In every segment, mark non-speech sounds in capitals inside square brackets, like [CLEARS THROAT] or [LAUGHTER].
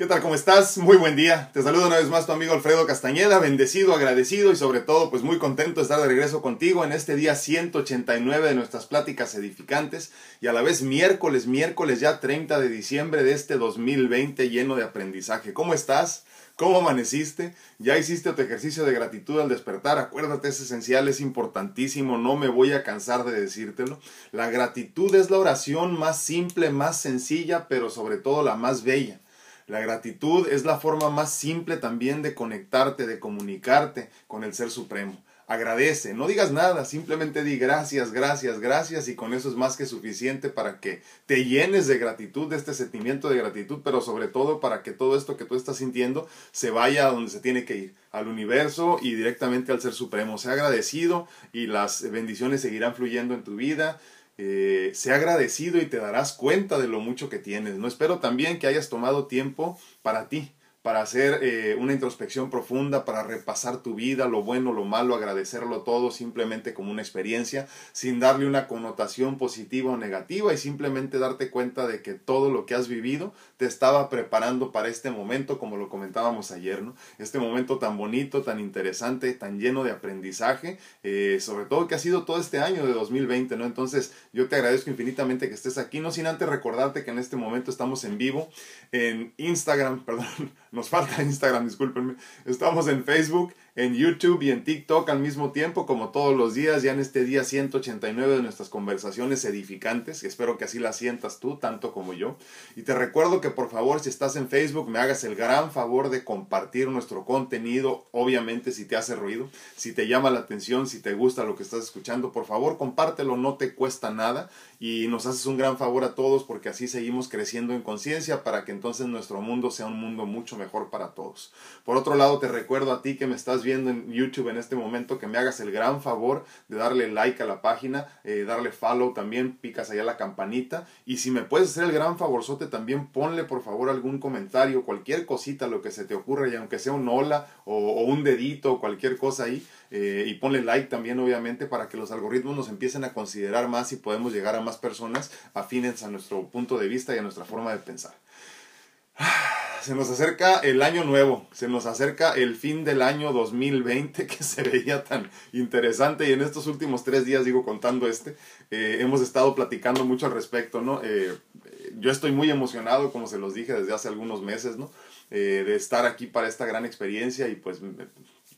¿Qué tal? ¿Cómo estás? Muy buen día. Te saludo una vez más tu amigo Alfredo Castañeda, bendecido, agradecido y sobre todo pues muy contento de estar de regreso contigo en este día 189 de nuestras pláticas edificantes y a la vez miércoles, miércoles ya 30 de diciembre de este 2020 lleno de aprendizaje. ¿Cómo estás? ¿Cómo amaneciste? ¿Ya hiciste tu ejercicio de gratitud al despertar? Acuérdate, es esencial, es importantísimo, no me voy a cansar de decírtelo. La gratitud es la oración más simple, más sencilla, pero sobre todo la más bella. La gratitud es la forma más simple también de conectarte, de comunicarte con el Ser Supremo. Agradece, no digas nada, simplemente di gracias, gracias, gracias y con eso es más que suficiente para que te llenes de gratitud, de este sentimiento de gratitud, pero sobre todo para que todo esto que tú estás sintiendo se vaya a donde se tiene que ir, al universo y directamente al Ser Supremo. Sea agradecido y las bendiciones seguirán fluyendo en tu vida eh, sea agradecido y te darás cuenta de lo mucho que tienes. No espero también que hayas tomado tiempo para ti, para hacer eh, una introspección profunda, para repasar tu vida, lo bueno, lo malo, agradecerlo todo simplemente como una experiencia, sin darle una connotación positiva o negativa y simplemente darte cuenta de que todo lo que has vivido te estaba preparando para este momento, como lo comentábamos ayer, ¿no? Este momento tan bonito, tan interesante, tan lleno de aprendizaje, eh, sobre todo que ha sido todo este año de 2020, ¿no? Entonces yo te agradezco infinitamente que estés aquí, no sin antes recordarte que en este momento estamos en vivo en Instagram, [LAUGHS] perdón nos falta Instagram, discúlpenme. Estamos en Facebook, en YouTube y en TikTok al mismo tiempo, como todos los días, ya en este día 189 de nuestras conversaciones edificantes. Espero que así las sientas tú, tanto como yo. Y te recuerdo que por favor, si estás en Facebook, me hagas el gran favor de compartir nuestro contenido. Obviamente, si te hace ruido, si te llama la atención, si te gusta lo que estás escuchando, por favor, compártelo, no te cuesta nada y nos haces un gran favor a todos porque así seguimos creciendo en conciencia para que entonces nuestro mundo sea un mundo mucho mejor para todos. Por otro lado, te recuerdo a ti que me estás viendo en YouTube en este momento que me hagas el gran favor de darle like a la página, eh, darle follow también, picas allá la campanita y si me puedes hacer el gran favorzote también ponle por favor algún comentario, cualquier cosita, lo que se te ocurra y aunque sea un hola o, un dedito o cualquier cosa ahí eh, y ponle like también obviamente para que los algoritmos nos empiecen a considerar más y podemos llegar a más personas afines a nuestro punto de vista y a nuestra forma de pensar. [SIGHS] Se nos acerca el año nuevo, se nos acerca el fin del año 2020 [LAUGHS] que se veía tan interesante y en estos últimos tres días, digo contando este, eh, hemos estado platicando mucho al respecto, ¿no? Eh, yo estoy muy emocionado, como se los dije desde hace algunos meses, ¿no? de estar aquí para esta gran experiencia y pues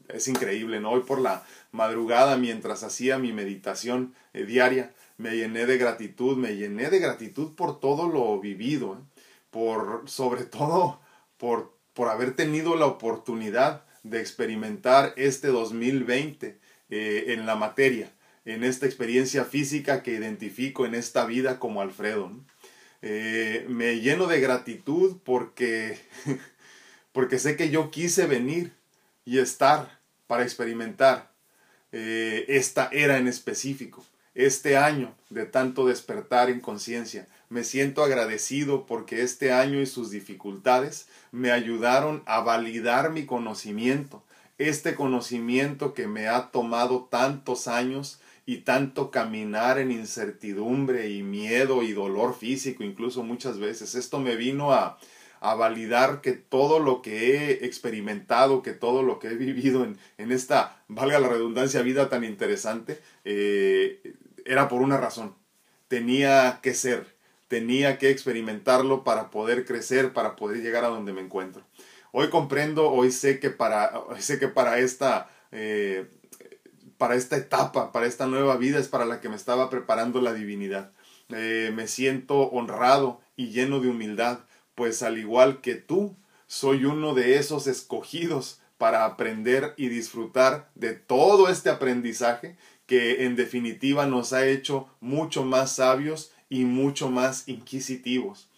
es increíble, ¿no? Hoy por la madrugada, mientras hacía mi meditación eh, diaria, me llené de gratitud, me llené de gratitud por todo lo vivido, ¿eh? Por, sobre todo, por, por haber tenido la oportunidad de experimentar este 2020 eh, en la materia, en esta experiencia física que identifico en esta vida como Alfredo. me lleno de gratitud porque, [LAUGHS] porque sé que yo quise venir y estar para experimentar eh, esta era en específico, este año de tanto despertar en conciencia. Me siento agradecido porque este año y sus dificultades me ayudaron a validar mi conocimiento, este conocimiento que me ha tomado tantos años y tanto caminar en incertidumbre y miedo y dolor físico incluso muchas veces. Esto me vino a, a validar que todo lo que he experimentado, que todo lo que he [LAUGHS] vivido en, en esta, valga la redundancia, vida tan interesante, eh, era por una razón. Tenía que ser, tenía que experimentarlo para poder crecer, para poder llegar a donde me encuentro. Hoy comprendo, hoy sé que para, sé que para esta... Eh, para esta etapa, para esta nueva vida es para la que me estaba preparando la divinidad. Eh, me siento honrado y lleno de humildad pues al igual que tú, soy uno de esos escogidos para aprender y disfrutar de todo este aprendizaje que en definitiva nos ha hecho mucho más sabios y mucho más inquisitivos.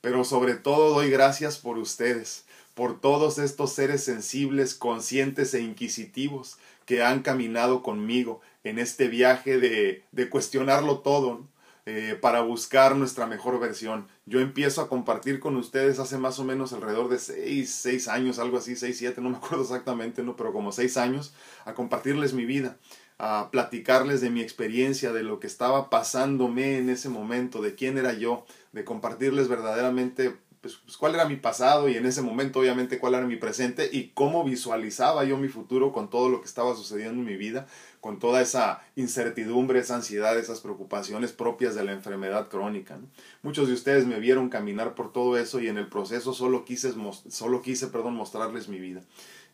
Pero sobre todo doy gracias por ustedes, por todos estos seres sensibles, conscientes e inquisitivos que han caminado conmigo en este viaje de, de cuestionarlo todo, eh, para buscar nuestra mejor versión. Yo empiezo a compartir con ustedes hace más o menos alrededor de 6, 6 años, algo así, 6, 7, no me acuerdo exactamente, ¿no? pero como 6 años, a compartirles mi vida, a platicarles de mi experiencia, de lo que estaba pasándome en ese momento, de quién era yo, de compartirles verdaderamente pues, pues, cuál era mi pasado y en ese momento obviamente cuál era mi presente y cómo visualizaba yo mi futuro con todo lo que estaba sucediendo en mi vida, con toda esa incertidumbre, esa ansiedad, esas preocupaciones propias de la enfermedad crónica. Muchos de ustedes me vieron caminar por todo eso y en el proceso solo quise, solo quise perdón, mostrarles mi vida.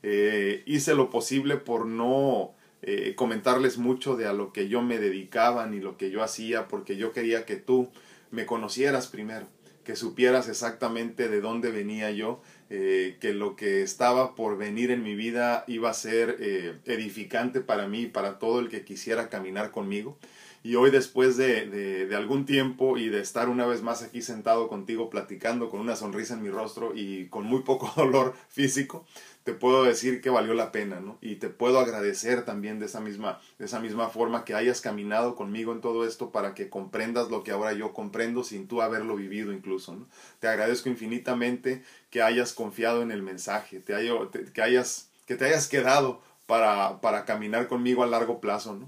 Eh, hice lo posible por no eh, comentarles mucho de a lo que yo me dedicaba ni lo que yo hacía, porque yo quería que tú me conocieras primero que supieras exactamente de dónde venía yo, eh, que lo que estaba por venir en mi vida iba a ser eh, edificante para mí y para todo el que quisiera caminar conmigo. Y hoy después de, de, de, algún tiempo y de estar una vez más aquí sentado contigo platicando con una sonrisa en mi rostro y con muy poco [LAUGHS] dolor físico, te puedo decir que valió la pena, ¿no? Y te puedo agradecer también de esa misma, de esa misma forma que hayas caminado conmigo en todo esto para que comprendas lo que ahora yo comprendo sin tú haberlo vivido incluso. Te agradezco infinitamente que hayas confiado en el mensaje, te, que, hayas, que te hayas quedado para, para caminar conmigo a largo plazo.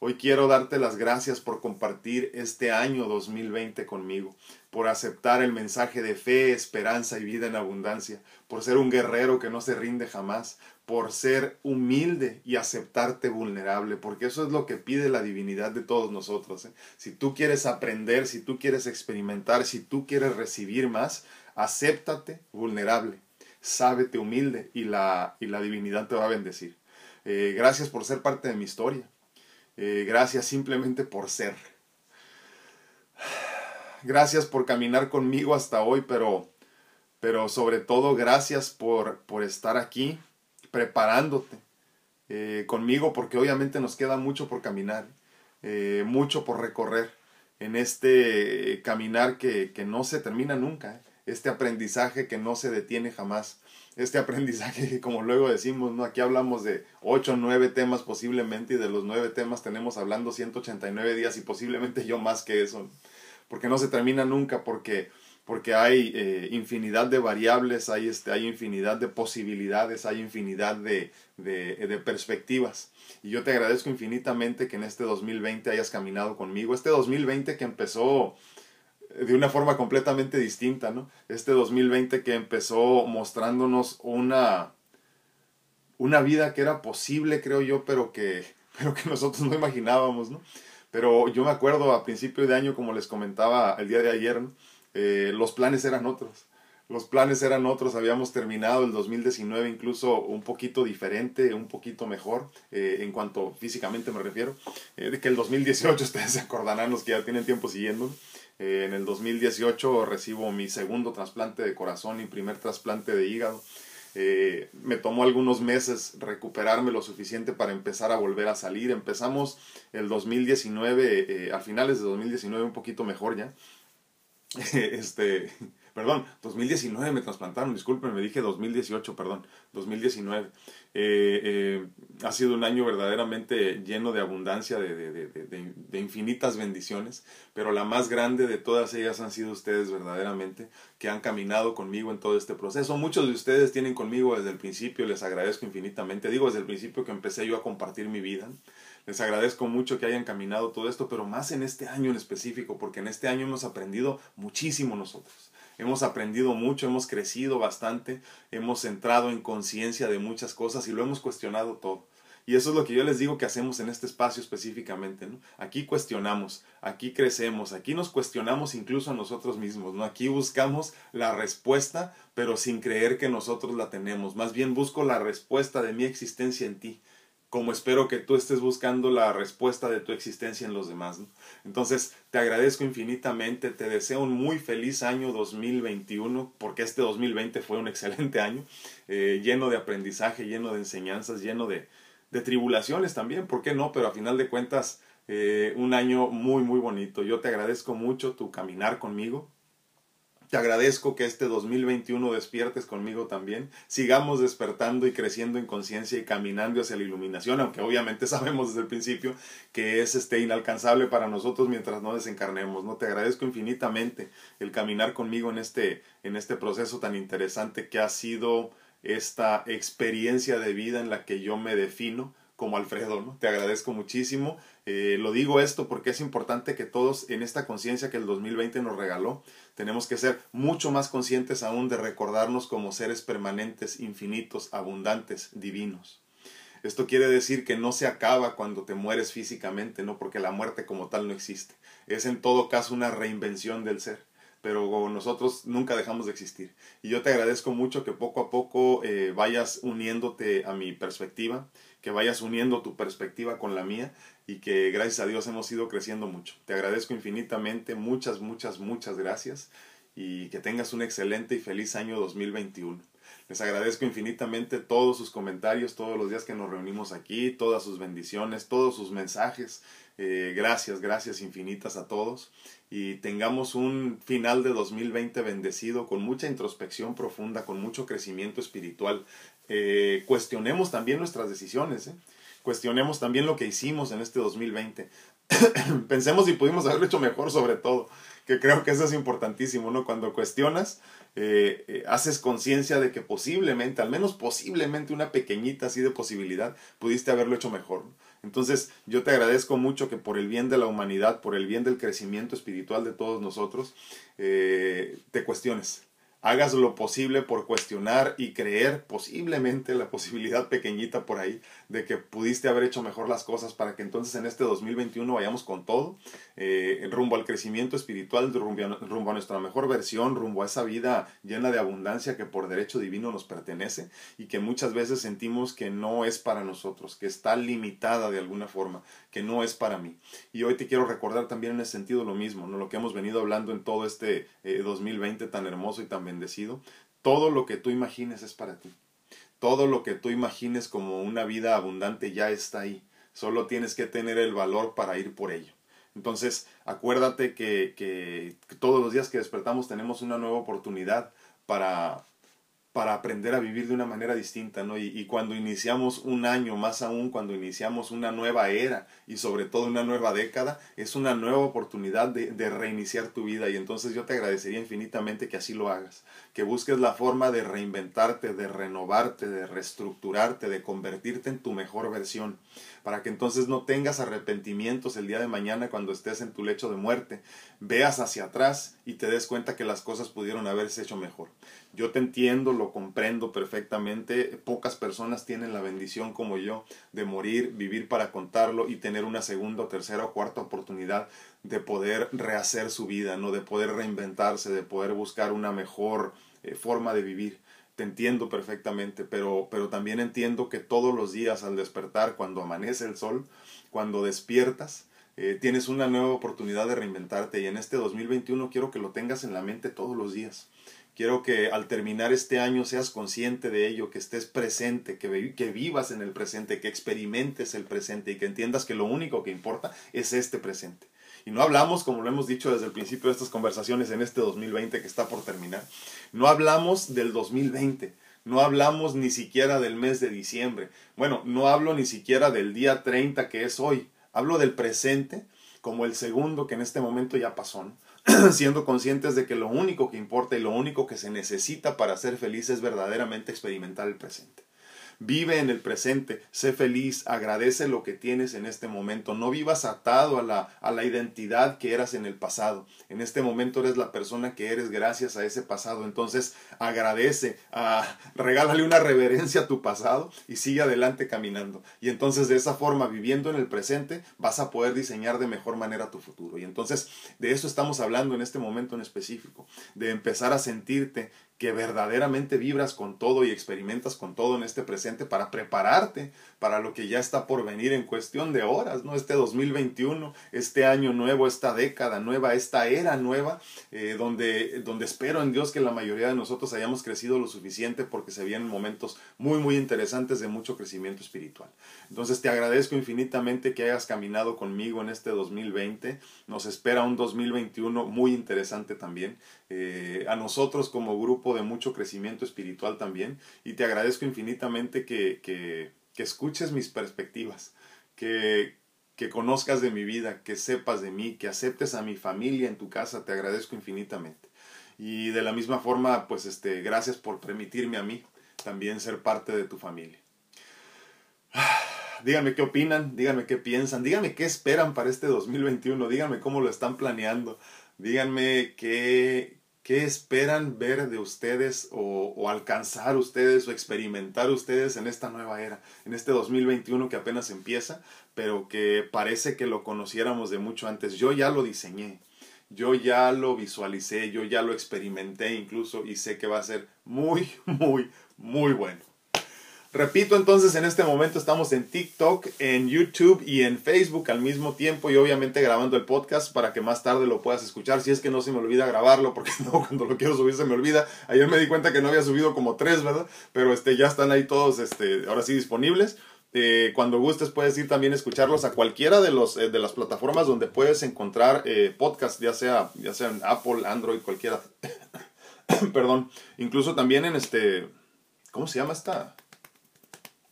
Hoy quiero darte las gracias por compartir este año 2020 conmigo, por aceptar el mensaje de fe, esperanza y vida en abundancia, por ser un guerrero que no se rinde jamás, por ser humilde y aceptarte vulnerable, porque eso es lo que pide la divinidad de todos nosotros. ¿eh? Si tú quieres aprender, si tú quieres experimentar, si tú quieres recibir más, acéptate vulnerable, sábete humilde y la, y la divinidad te va a bendecir. Eh, gracias por ser parte de mi historia. Eh, gracias simplemente por ser. Gracias por caminar conmigo hasta hoy, pero, pero sobre todo gracias por, por estar aquí preparándote eh, conmigo, porque obviamente nos queda mucho por caminar, eh, mucho por recorrer en este caminar que, que no se termina nunca, este aprendizaje que no se detiene jamás este [LAUGHS] aprendizaje, como luego decimos, ¿no? Aquí hablamos de 8 o 9 temas posiblemente y de los 9 temas tenemos hablando 189 días y posiblemente yo más que eso, porque no se termina nunca, porque, porque hay eh, infinidad de variables, hay, este, hay infinidad de posibilidades, hay infinidad de, de, de perspectivas. Y yo te agradezco infinitamente que en este 2020 hayas caminado conmigo, este 2020 que empezó de una forma completamente distinta, ¿no? Este 2020 que empezó mostrándonos una, una vida que era posible, creo yo, pero que, [LAUGHS] pero que nosotros no imaginábamos, ¿no? Pero yo me acuerdo a principio de año, como les comentaba el día de ayer, eh, los planes eran otros. Los planes eran otros, habíamos terminado el 2019 incluso un poquito diferente, un poquito mejor, eh, en cuanto físicamente me refiero, eh, de que el 2018 [LAUGHS] ustedes se acordarán los que ya tienen tiempo siguiendo, eh, en el 2018 recibo mi segundo trasplante de corazón y primer trasplante de hígado. Eh, me tomó algunos meses recuperarme lo suficiente para empezar a volver a salir. Empezamos el 2019, eh, a finales de 2019 un poquito mejor ya. [LAUGHS] este, perdón, 2019 me trasplantaron, disculpen, me dije 2018, perdón, 2019. Eh, eh, ha sido un año verdaderamente lleno de abundancia, de, de, de, de, infinitas bendiciones, pero la más grande de todas ellas han sido ustedes verdaderamente, que han caminado conmigo en todo este proceso. Muchos de ustedes tienen conmigo desde el principio, les agradezco infinitamente. Digo desde el principio que empecé yo a compartir mi vida. Les agradezco mucho que hayan caminado todo esto, pero más en este año en específico, porque en este año hemos aprendido muchísimo nosotros hemos aprendido mucho, hemos crecido bastante, hemos entrado en conciencia de muchas cosas y lo hemos cuestionado todo. Y eso es lo que yo les digo que hacemos en este espacio específicamente, ¿no? Aquí cuestionamos, aquí crecemos, aquí nos cuestionamos incluso a nosotros mismos, ¿no? Aquí buscamos la respuesta, pero sin creer que nosotros la tenemos. Más bien busco la respuesta de mi existencia en ti como espero que tú estés buscando la respuesta de tu existencia en los demás. Entonces, te agradezco infinitamente, te deseo un muy feliz año 2021, porque este 2020 fue un excelente año, eh, lleno de aprendizaje, lleno de enseñanzas, lleno de, de, tribulaciones también, ¿por qué no? Pero a final de cuentas, eh, un año muy, muy bonito. Yo te agradezco mucho tu caminar conmigo, te agradezco que este 2021 despiertes conmigo también. Sigamos despertando y creciendo en conciencia y caminando hacia la iluminación, aunque obviamente [LAUGHS] sabemos desde el principio que es este inalcanzable para nosotros mientras no desencarnemos. ¿no? Te agradezco infinitamente el caminar conmigo en este, en este proceso tan interesante que ha sido esta experiencia de vida en la que yo me defino como Alfredo, ¿no? Te agradezco muchísimo. Eh, lo digo esto porque es importante que todos en esta conciencia que el 2020 nos regaló, tenemos que ser mucho más conscientes aún de recordarnos como seres permanentes, infinitos, abundantes, divinos. Esto quiere decir que no se acaba cuando te mueres físicamente, ¿no? Porque la muerte como tal no existe. Es en todo caso una reinvención del ser pero nosotros nunca dejamos de existir. Y yo te agradezco mucho que poco a poco eh, vayas uniéndote a mi perspectiva, que vayas uniendo tu perspectiva con la mía y que gracias a Dios hemos ido creciendo mucho. Te agradezco infinitamente, muchas, muchas, muchas gracias y que tengas un excelente y feliz año 2021. Les agradezco infinitamente todos sus comentarios, todos los días que nos reunimos aquí, todas sus bendiciones, todos sus mensajes. Eh, gracias, gracias infinitas a todos y tengamos un final de 2020 bendecido con mucha introspección profunda, con mucho crecimiento espiritual. Eh, cuestionemos también nuestras decisiones, ¿eh? cuestionemos también lo que hicimos en este 2020. [COUGHS] Pensemos si pudimos haberlo hecho mejor sobre todo, que creo que eso es importantísimo, ¿no? Cuando cuestionas, eh, haces conciencia de que posiblemente, al menos posiblemente una pequeñita así de posibilidad, pudiste haberlo hecho mejor. Entonces yo te agradezco mucho que por el bien de la humanidad, por el bien del crecimiento espiritual de todos nosotros, eh, te cuestiones. Hagas lo posible por cuestionar y creer posiblemente la posibilidad pequeñita por ahí de que pudiste haber hecho mejor las cosas para que entonces en este 2021 vayamos con todo, eh, rumbo al crecimiento espiritual, rumbo a, nuestra mejor versión, rumbo a esa vida llena de abundancia que por derecho divino nos pertenece y que muchas veces sentimos que no es para nosotros, que está limitada de alguna forma, que no es para mí. Y hoy te quiero recordar también en ese sentido lo mismo, ¿no? lo que hemos venido hablando en todo este 2020 eh, tan hermoso y tan bendecido, todo lo que tú imagines es para ti. Todo lo que tú imagines como una vida abundante ya está ahí. Solo tienes que tener el valor para ir por ello. Entonces, acuérdate que, que todos los días que despertamos tenemos una nueva oportunidad para, para aprender a vivir de una manera distinta, ¿no? Y, cuando iniciamos un año, más aún cuando iniciamos una nueva era y sobre todo una nueva década, es una nueva oportunidad de, de, reiniciar tu vida y entonces yo te agradecería infinitamente que así lo hagas, que busques la forma de reinventarte, de renovarte, de reestructurarte, de convertirte en tu mejor versión para que entonces no tengas arrepentimientos el día de mañana cuando estés en tu lecho de muerte, veas hacia atrás y te des cuenta que las cosas pudieron haberse hecho mejor. Yo te entiendo, lo comprendo perfectamente, pocas personas tienen la bendición como yo de morir, vivir para contarlo y tener una segunda, tercera o cuarta oportunidad de poder rehacer su vida, no de poder reinventarse, de poder buscar una mejor eh, forma de vivir te entiendo perfectamente, pero, pero también entiendo que todos los días al despertar, cuando amanece el sol, cuando despiertas, eh, tienes una nueva oportunidad de reinventarte y en este 2021 quiero que lo tengas en la mente todos los días. Quiero que al terminar este año seas consciente de ello, que estés presente, que, que vivas en el presente, que experimentes el presente y que entiendas que lo único que importa es este presente. Y no hablamos, como lo hemos dicho desde el principio de estas conversaciones en este 2020 que está por terminar, no hablamos del 2020, no hablamos ni siquiera del mes de diciembre. Bueno, no hablo ni siquiera del día 30 que es hoy. Hablo del presente como el segundo que en este momento ya pasó, [CLEARS THROAT] siendo conscientes de que lo único que importa y lo único que se necesita para ser feliz es verdaderamente experimentar el presente. Vive en el presente, sé feliz, agradece lo que tienes en este momento. No vivas atado a la, a la identidad que eras en el pasado. En este momento eres la persona que eres gracias a ese pasado. Entonces agradece, ah, regálale una reverencia a tu pasado y sigue adelante caminando. Y entonces de esa forma, viviendo en el presente, vas a poder diseñar de mejor manera tu futuro. Y entonces de eso estamos hablando en este momento en específico, de empezar a sentirte que verdaderamente vibras con todo y experimentas con todo en este presente para prepararte para lo que ya está por venir en cuestión de horas, ¿no? Este 2021, este año nuevo, esta década nueva, esta era nueva, eh, donde, donde espero en Dios que la mayoría de nosotros hayamos crecido lo suficiente porque se vienen momentos muy, muy interesantes de mucho crecimiento espiritual. Entonces te agradezco infinitamente que hayas caminado conmigo en este 2020. Nos espera un 2021 muy interesante también. Eh, a nosotros como grupo de mucho crecimiento espiritual también. Y te agradezco infinitamente que, que, que escuches mis perspectivas, que, que conozcas de mi vida, que sepas de mí, que aceptes a mi familia en tu casa. Te agradezco infinitamente. Y de la misma forma, pues este, gracias por permitirme a mí también ser parte de tu familia. [SIGHS] díganme qué opinan, díganme qué piensan, díganme qué esperan para este 2021, díganme cómo lo están planeando, díganme qué, qué esperan ver de ustedes o, o, alcanzar ustedes o experimentar ustedes en esta nueva era, en este 2021 que apenas empieza, pero que parece que lo conociéramos de mucho antes. Yo ya lo diseñé, yo ya lo visualicé, yo ya lo experimenté incluso y sé que va a ser muy, [LAUGHS] muy, muy bueno. Repito, entonces en este momento estamos en TikTok, en YouTube y en Facebook al mismo tiempo y obviamente grabando el podcast para que más tarde lo puedas escuchar. Si es que no se me olvida grabarlo, porque [LAUGHS] no, cuando lo quiero subir se me olvida. Ayer me di cuenta que no había subido como tres, ¿verdad? Pero este, ya están ahí todos, este, ahora sí disponibles. Eh, cuando gustes puedes ir también a escucharlos a cualquiera de, los, eh, de las plataformas donde puedes encontrar eh, podcast, ya sea, ya sea en Apple, Android, cualquiera. [COUGHS] Perdón. Incluso también en este... ¿Cómo se llama esta?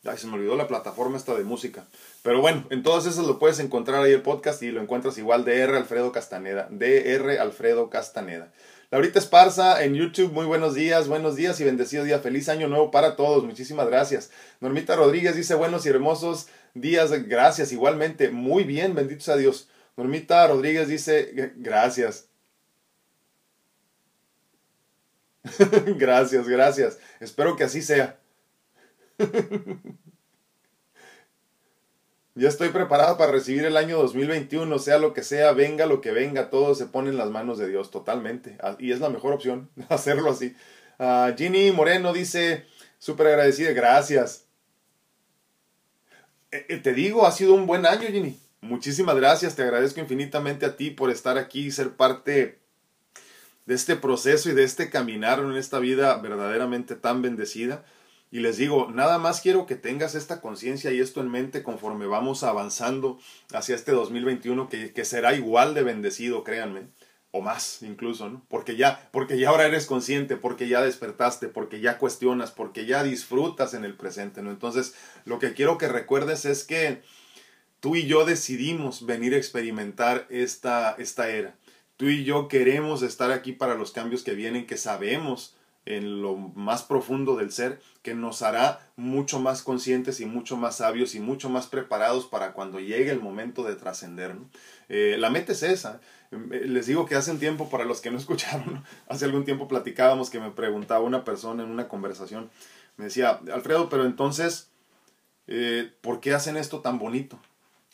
Ay, se me olvidó la plataforma esta de música. Pero bueno, en todas esas lo puedes encontrar ahí el podcast y lo encuentras igual DR Alfredo Castaneda. DR Alfredo Castaneda. Laurita Esparza en YouTube, muy buenos días, buenos días y bendecido día. Feliz año nuevo para todos, muchísimas gracias. Normita Rodríguez dice buenos y hermosos días, gracias igualmente. Muy bien, benditos a Dios. Normita Rodríguez dice gracias. [LAUGHS] gracias, gracias. Espero que así sea. [LAUGHS] ya estoy preparado para recibir el año 2021, sea lo que sea, venga lo que venga, todo se pone en las manos de Dios totalmente. Ah, y es la mejor opción [LAUGHS] hacerlo así. Uh, Ginny Moreno dice, súper agradecida, gracias. Eh, eh, te digo, ha sido un buen año, Ginny. Muchísimas gracias, te agradezco infinitamente a ti por estar aquí y ser parte de este proceso y de este caminar en esta vida verdaderamente tan bendecida. Y les digo, nada más quiero que tengas esta conciencia y esto en mente conforme vamos avanzando hacia este 2021, que, que, será igual de bendecido, créanme, o más incluso, ¿no? Porque ya, porque ya ahora eres consciente, porque ya despertaste, porque ya cuestionas, porque ya disfrutas en el presente, ¿no? Entonces, lo que quiero que recuerdes es que tú y yo decidimos venir a experimentar esta, esta era. Tú y yo queremos estar aquí para los cambios que vienen, que sabemos en lo más profundo del ser que nos hará mucho más conscientes y mucho más sabios y mucho más preparados para cuando llegue el momento de trascender. Eh, la meta es esa. Eh, les digo que hace un tiempo, para los que no [LAUGHS] escucharon, hace algún tiempo platicábamos que me preguntaba una persona en una conversación, me decía, Alfredo, pero entonces, eh, ¿por qué hacen esto tan bonito?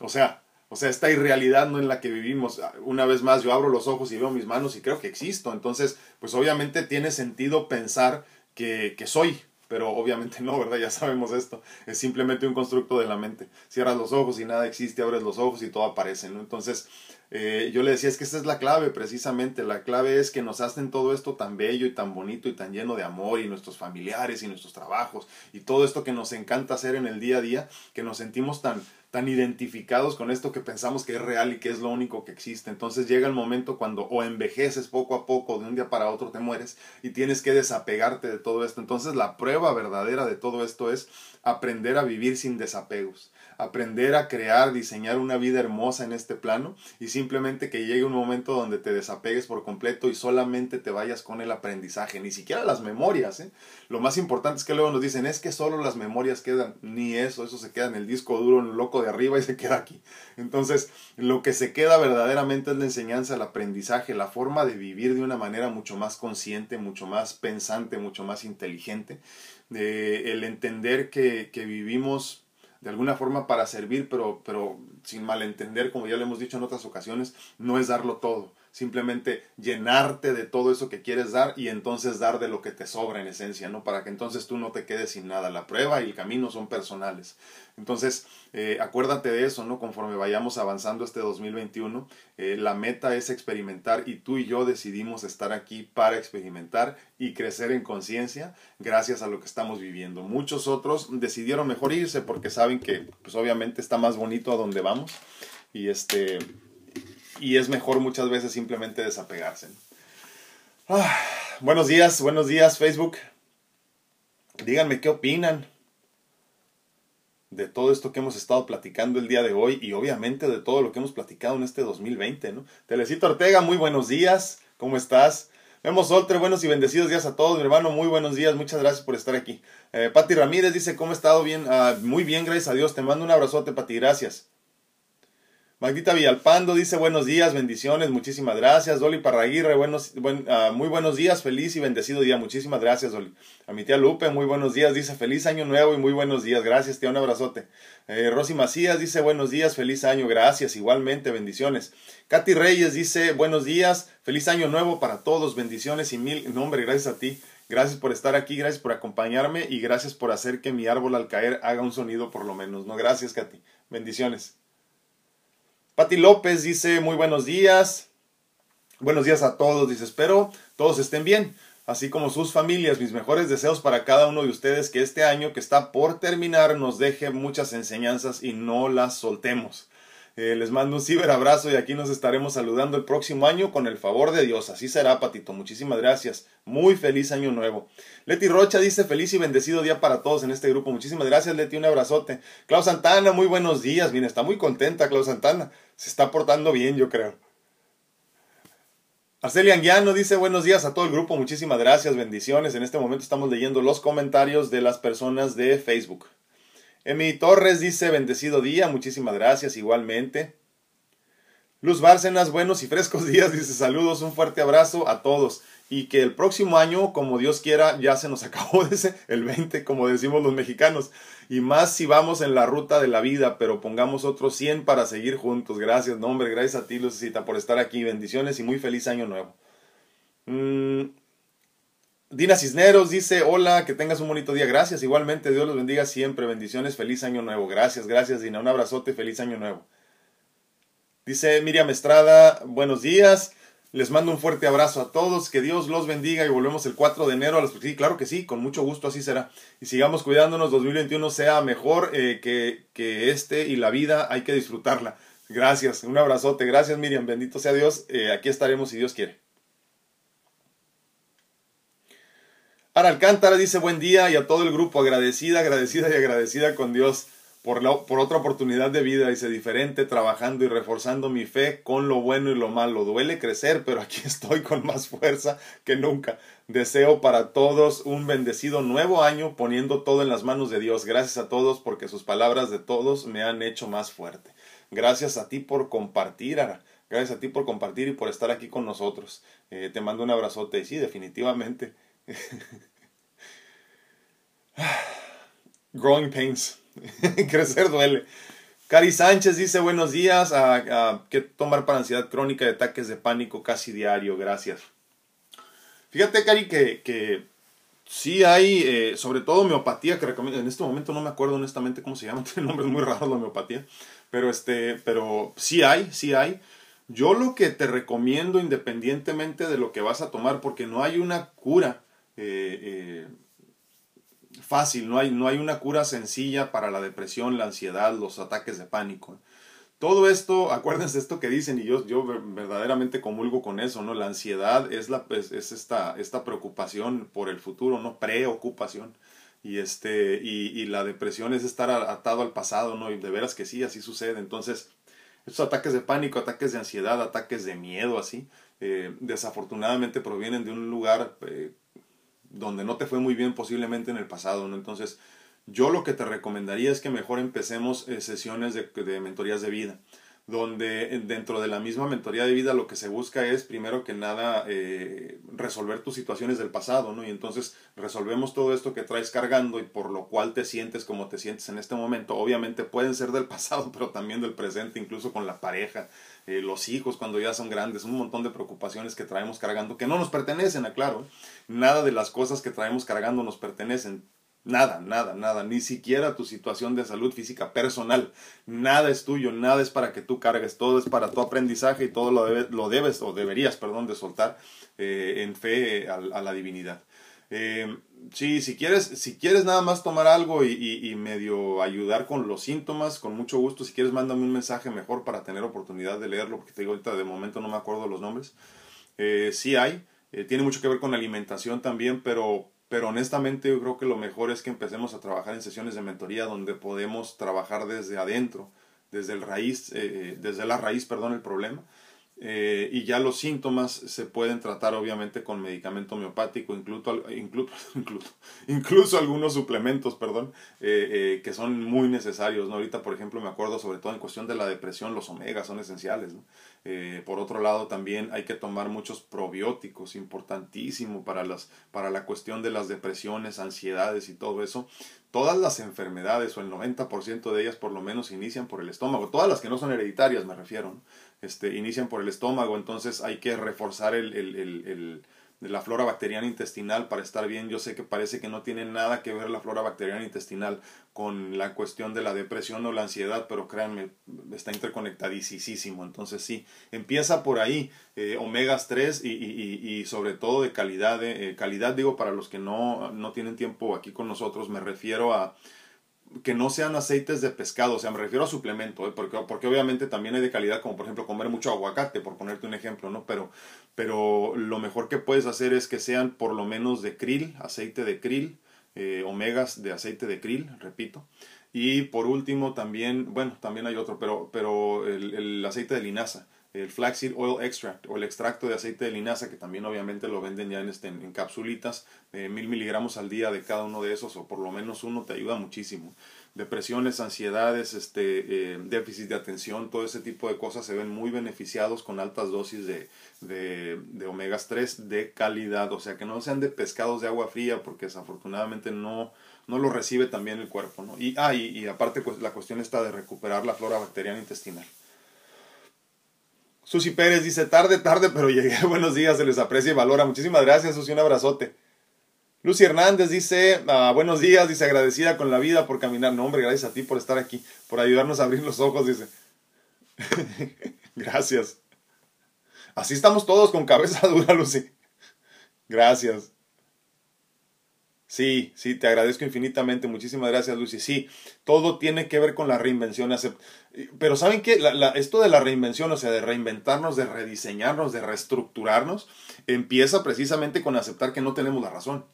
O sea, o sea, esta irrealidad no en la que vivimos. Una vez más, yo abro los ojos y veo mis manos y creo que existo. Entonces, pues obviamente tiene sentido pensar que, que soy, pero obviamente [LAUGHS] no, ¿verdad? Ya sabemos esto. Es simplemente un constructo de la mente. Cierras los ojos y nada existe, abres los ojos y todo aparece, ¿no? Entonces, eh, yo le decía, es que esta es la clave precisamente, la clave es que nos hacen todo esto tan bello y tan bonito y tan lleno de amor y nuestros familiares y nuestros trabajos y todo esto que nos encanta hacer en el día a día, que nos sentimos tan, tan identificados con esto que pensamos que es real y que es lo único que existe. Entonces llega el momento cuando o envejeces poco a poco, de un día para otro te mueres y tienes que desapegarte de todo esto. Entonces la prueba verdadera de todo esto es aprender a vivir sin desapegos aprender a crear, diseñar una vida hermosa en este plano y simplemente que llegue un momento donde te desapegues por completo y solamente te vayas con el aprendizaje, ni siquiera las memorias. ¿eh? Lo más importante es que luego nos dicen es que solo las memorias quedan, ni eso, eso se queda en el disco duro, en el loco de arriba y se queda aquí. Entonces, lo que se queda verdaderamente es la enseñanza, el aprendizaje, la forma de vivir de una manera mucho más consciente, mucho más pensante, mucho más inteligente, de el entender que, que vivimos de alguna forma para servir, pero, pero sin malentender, como ya le hemos dicho en otras ocasiones, no es darlo todo simplemente llenarte de todo eso que quieres dar y entonces dar de lo que te sobra en esencia, ¿no? Para que entonces tú no te quedes sin nada. La prueba y el camino son personales. Entonces, eh, acuérdate de eso, ¿no? Conforme vayamos avanzando este 2021, eh, la meta es experimentar y tú y yo decidimos estar aquí para experimentar y crecer en conciencia gracias a lo que estamos viviendo. Muchos otros decidieron mejor irse porque saben que, pues obviamente está más bonito a donde vamos y este y es mejor muchas veces simplemente desapegarse. Ah, buenos días, buenos días Facebook. Díganme qué opinan de todo esto que hemos estado platicando el día de hoy y obviamente de todo lo que hemos platicado en este 2020, ¿no? Telecito Ortega, muy buenos días, ¿cómo estás? Vemos Oltre, buenos y bendecidos días a todos, mi hermano, muy buenos días, muchas gracias por estar aquí. Eh, Pati Ramírez dice, ¿cómo he estado? Bien, ah, muy bien, gracias a Dios, te mando un abrazote, Pati, gracias. Magdita Villalpando dice buenos días, bendiciones, muchísimas gracias. Dolly Parraguirre, buenos, ah, muy buenos días, feliz y bendecido día, muchísimas gracias, Dolly. A mi tía Lupe, muy buenos días, dice feliz año nuevo y muy buenos días, gracias, tía, un abrazote. Eh, Rosy Macías dice buenos días, feliz año, gracias, igualmente, bendiciones. Katy Reyes dice buenos días, feliz año nuevo para todos, bendiciones y mil, nombre, gracias a ti. Gracias por estar aquí, gracias por acompañarme y gracias por hacer que mi árbol al caer haga un sonido por lo menos. No, gracias, Katy. Bendiciones. Pati López dice muy buenos días. Buenos días a todos, dice, espero todos estén bien, así como sus familias. Mis mejores deseos para cada uno de ustedes que este año que está por terminar nos deje muchas enseñanzas y no las soltemos. Eh, les mando un ciberabrazo y aquí nos estaremos saludando el próximo año con el favor de Dios. Así será, Patito. Muchísimas gracias. Muy feliz año nuevo. Leti Rocha dice feliz y bendecido día para todos en este grupo. Muchísimas gracias, Leti. Un abrazote. Clau Santana, muy buenos días. Mira, está muy contenta, Clau Santana. Se está portando bien, yo creo. Arcelia Anguiano dice buenos días a todo el grupo. Muchísimas gracias, bendiciones. En este momento estamos leyendo los comentarios de las personas de Facebook. Emi Torres dice, bendecido día, muchísimas gracias, igualmente. Luz Bárcenas, buenos y frescos días, dice saludos, un fuerte abrazo a todos. Y que el próximo año, como Dios quiera, ya se nos [LAUGHS] acabó ese, el 20, como decimos los mexicanos. Y más si vamos en la ruta de la vida, pero pongamos otros 100 para seguir juntos. Gracias, nombre, gracias a ti, Lucecita, por estar aquí. Bendiciones y muy feliz año nuevo. Mm, Dina Cisneros dice, hola, que tengas un bonito día. Gracias, igualmente, Dios los bendiga siempre. Bendiciones, feliz año nuevo. Gracias, gracias, Dina. Un abrazote, feliz año nuevo. Dice Miriam Estrada, buenos días. Les mando un fuerte abrazo a todos, que Dios los bendiga y volvemos el 4 de enero a los... Sí, claro que sí, con mucho gusto así será. Y sigamos cuidándonos, 2021 sea mejor eh, que, que, este y la vida hay que disfrutarla. Gracias, un abrazote, gracias Miriam, bendito sea Dios, eh, aquí estaremos si Dios quiere. Ana Alcántara dice buen día y a todo el grupo agradecida, agradecida y agradecida con Dios por, la, por otra oportunidad de vida, dice diferente, trabajando y reforzando mi fe con lo bueno y lo malo. Duele crecer, pero aquí [LAUGHS] estoy con más fuerza que nunca. Deseo para todos un bendecido nuevo año poniendo todo en las manos de Dios. Gracias a todos porque sus palabras de todos me han hecho más fuerte. Gracias a ti por compartir, Ara. Gracias a ti por compartir y por estar aquí con nosotros. Eh, te mando un abrazote. Y sí, definitivamente. [LAUGHS] [SIGHS] Growing pains. [LAUGHS] Crecer duele. Cari Sánchez dice buenos días. a ¿Qué tomar para ansiedad crónica de ataques de pánico casi diario? Gracias. Fíjate, Cari, que, que sí hay, eh, sobre todo homeopatía, que recomiendo. En este momento no me acuerdo honestamente cómo se llama. [LAUGHS] Tiene nombres muy raros la homeopatía. Pero, este, pero sí hay, sí hay. Yo lo que te recomiendo, independientemente de lo que vas a tomar, porque no hay una cura eh, eh, fácil, no hay, no hay una cura sencilla para la depresión, la ansiedad, los ataques de pánico. Todo esto, acuérdense esto que dicen, y yo, yo verdaderamente comulgo con eso, ¿no? La ansiedad es, la, es, esta, esta preocupación por el futuro, ¿no? Preocupación. Y, este, y, y, la depresión es estar atado al pasado, ¿no? Y de veras que sí, así sucede. Entonces, estos ataques de pánico, ataques de ansiedad, ataques de miedo, así, eh, desafortunadamente provienen de un lugar eh, donde no te fue muy bien posiblemente en el pasado, ¿no? Entonces, yo lo que te recomendaría es que mejor empecemos eh, sesiones de, de, mentorías de vida, donde eh, dentro de la misma mentoría de vida lo que se busca es, primero que nada, eh, resolver tus situaciones del pasado, ¿no? Y entonces resolvemos todo esto que traes cargando y por lo cual te sientes como te sientes en este momento. Obviamente pueden ser del [LAUGHS] pasado, pero también del presente, incluso con la pareja, eh, los hijos cuando ya son grandes, un montón de preocupaciones que traemos cargando, que no nos pertenecen, aclaro. Nada de las cosas que traemos cargando nos pertenecen. Nada, nada, nada, ni siquiera tu situación de salud física personal. Nada es tuyo, nada es para que tú cargues, todo es para tu aprendizaje y todo lo, lo debes o deberías, perdón, de soltar eh, en fe a, a la divinidad. Eh, sí, si quieres, si quieres nada más tomar algo y, medio ayudar con los síntomas, con mucho gusto. Si quieres, mándame un mensaje mejor para tener oportunidad de leerlo, porque te digo ahorita de momento no me acuerdo los nombres. Eh, sí hay, eh, tiene mucho que ver con alimentación también, pero, pero honestamente yo creo que lo mejor es que empecemos a trabajar en sesiones de mentoría donde podemos trabajar desde adentro, desde el raíz, eh, desde la raíz, perdón, el problema Eh, y ya los síntomas se pueden tratar obviamente con medicamento homeopático, incluso, [LAUGHS] incluso, incluso algunos suplementos, perdón, eh, eh, que son muy necesarios. ¿no? Ahorita, por ejemplo, me acuerdo sobre todo en cuestión de la depresión, los omegas son esenciales. Por otro lado, también hay que tomar muchos probióticos, importantísimo para, las, para la cuestión de las depresiones, ansiedades y todo eso. Todas las enfermedades, o el 90% de ellas por lo menos, inician por el estómago. Todas las que no son hereditarias, me refiero. ¿no? este, inician por el estómago, entonces hay que reforzar el, la flora bacteriana intestinal para estar bien. Yo sé que parece que no tiene nada que ver la flora bacteriana intestinal con la cuestión de la depresión o la ansiedad, pero créanme, está interconectadísimo. Entonces sí, empieza por ahí, eh, omegas 3 y, y, y, sobre todo de calidad. Eh, calidad digo para los que no, no tienen tiempo aquí con nosotros, me refiero a que no sean aceites de pescado, o sea, me refiero a suplemento, ¿eh? porque, porque obviamente también hay de calidad, como por ejemplo comer mucho aguacate, por ponerte un ejemplo, ¿no? Pero, pero lo mejor que puedes hacer es que sean por lo menos de krill, aceite de krill, eh, omegas de aceite de krill, repito. Y por último también, bueno, también hay otro, pero, pero el, el aceite de linaza el flaxseed oil extract o el extracto de aceite de linaza que también obviamente lo venden ya en, este, en, capsulitas eh, mil miligramos al día de cada uno de esos o por lo menos uno te ayuda muchísimo. Depresiones ansiedades este eh, déficit de atención todo ese tipo de cosas se ven muy beneficiados con altas dosis de, de, de omegas 3 de calidad. O sea que no sean de pescados de agua fría porque desafortunadamente no no lo recibe también el cuerpo ¿no? y, ah, y, y aparte pues la cuestión está de recuperar la flora bacteriana intestinal Susi Pérez dice, tarde, tarde, pero llegué. [LAUGHS] Buenos días, se les aprecia y valora. Muchísimas gracias, Susi, un abrazote. Lucy Hernández dice, ah, buenos días, dice, agradecida con la vida por caminar. No, hombre, gracias a ti por estar aquí, por ayudarnos a abrir los ojos, dice. [LAUGHS] gracias. Así estamos todos con cabeza [LAUGHS] dura, Lucy. Gracias. Sí, sí, te agradezco infinitamente. Muchísimas gracias, Lucy. Sí, todo tiene que ver con la reinvención. Pero ¿saben qué? esto de la reinvención, o sea, de reinventarnos, de rediseñarnos, de reestructurarnos, empieza precisamente con aceptar que no tenemos la razón.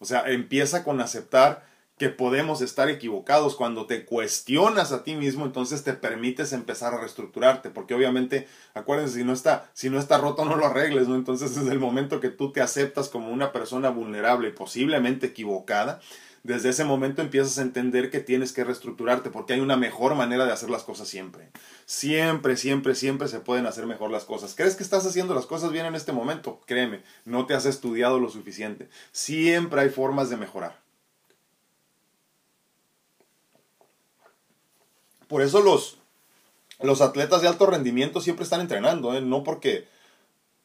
O sea, empieza con aceptar que podemos estar equivocados. Cuando te cuestionas a ti mismo, entonces te permites empezar a reestructurarte, porque obviamente, acuérdense, si no está, si no está roto, no lo arregles, ¿no? Entonces, desde el momento que tú te aceptas como una persona vulnerable, posiblemente equivocada, desde ese momento empiezas a entender que tienes que reestructurarte, porque hay una mejor manera de hacer las cosas siempre. Siempre, siempre, siempre se pueden hacer mejor las cosas. ¿Crees que estás haciendo las cosas bien en este momento? Créeme, no te has estudiado lo suficiente. Siempre hay formas de mejorar. Por eso los, los atletas de alto rendimiento siempre están entrenando, ¿eh? no, porque,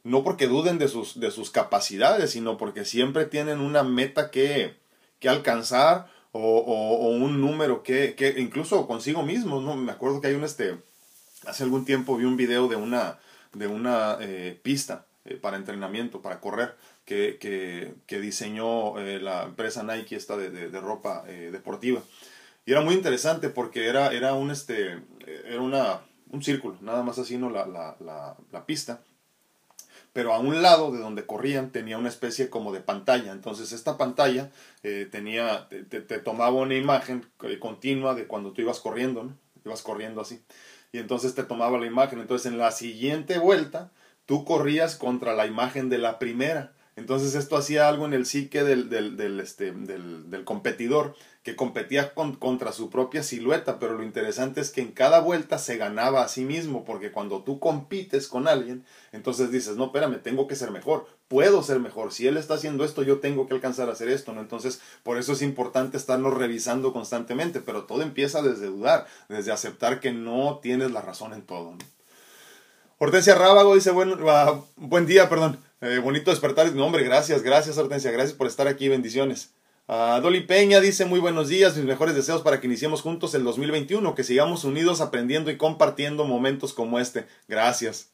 no porque duden de sus, de sus capacidades, sino porque siempre tienen una meta que, que alcanzar o, o, un número que, que, incluso consigo mismo, ¿no? Me acuerdo que hay un, este, hace algún tiempo vi un video de una, de una eh, pista eh, para entrenamiento, para correr, que, que, que diseñó la empresa Nike esta de, de ropa deportiva. Y era muy interesante porque era, era un, este, era una, un círculo, nada más así, ¿no? La, la, pista pero a un lado de donde corrían tenía una especie como de pantalla. Entonces esta pantalla eh, tenía, te, tomaba una imagen eh, continua de cuando tú ibas corriendo. Ibas corriendo así. Y entonces te tomaba la imagen. Entonces en la siguiente vuelta tú corrías contra la imagen de la primera. Entonces esto hacía algo en el psique del, del, del, este, del, competidor que competía contra su propia silueta, pero lo interesante es que en cada vuelta se ganaba a sí mismo, porque cuando tú compites con alguien, entonces dices, no, espérame, tengo que ser mejor, puedo ser mejor, si él está haciendo esto, yo tengo que alcanzar a hacer esto, ¿no? Entonces, por eso es importante estarnos revisando constantemente, pero todo empieza desde dudar, desde aceptar que no tienes la razón en todo, Hortensia Rábago dice, bueno, ah, buen día, perdón, eh, bonito despertar, no, hombre, gracias, gracias Hortensia, gracias por estar aquí, bendiciones. Uh, Dolly Peña dice muy buenos días, mis mejores deseos para que iniciemos juntos el 2021, que sigamos unidos aprendiendo y compartiendo momentos como este. Gracias,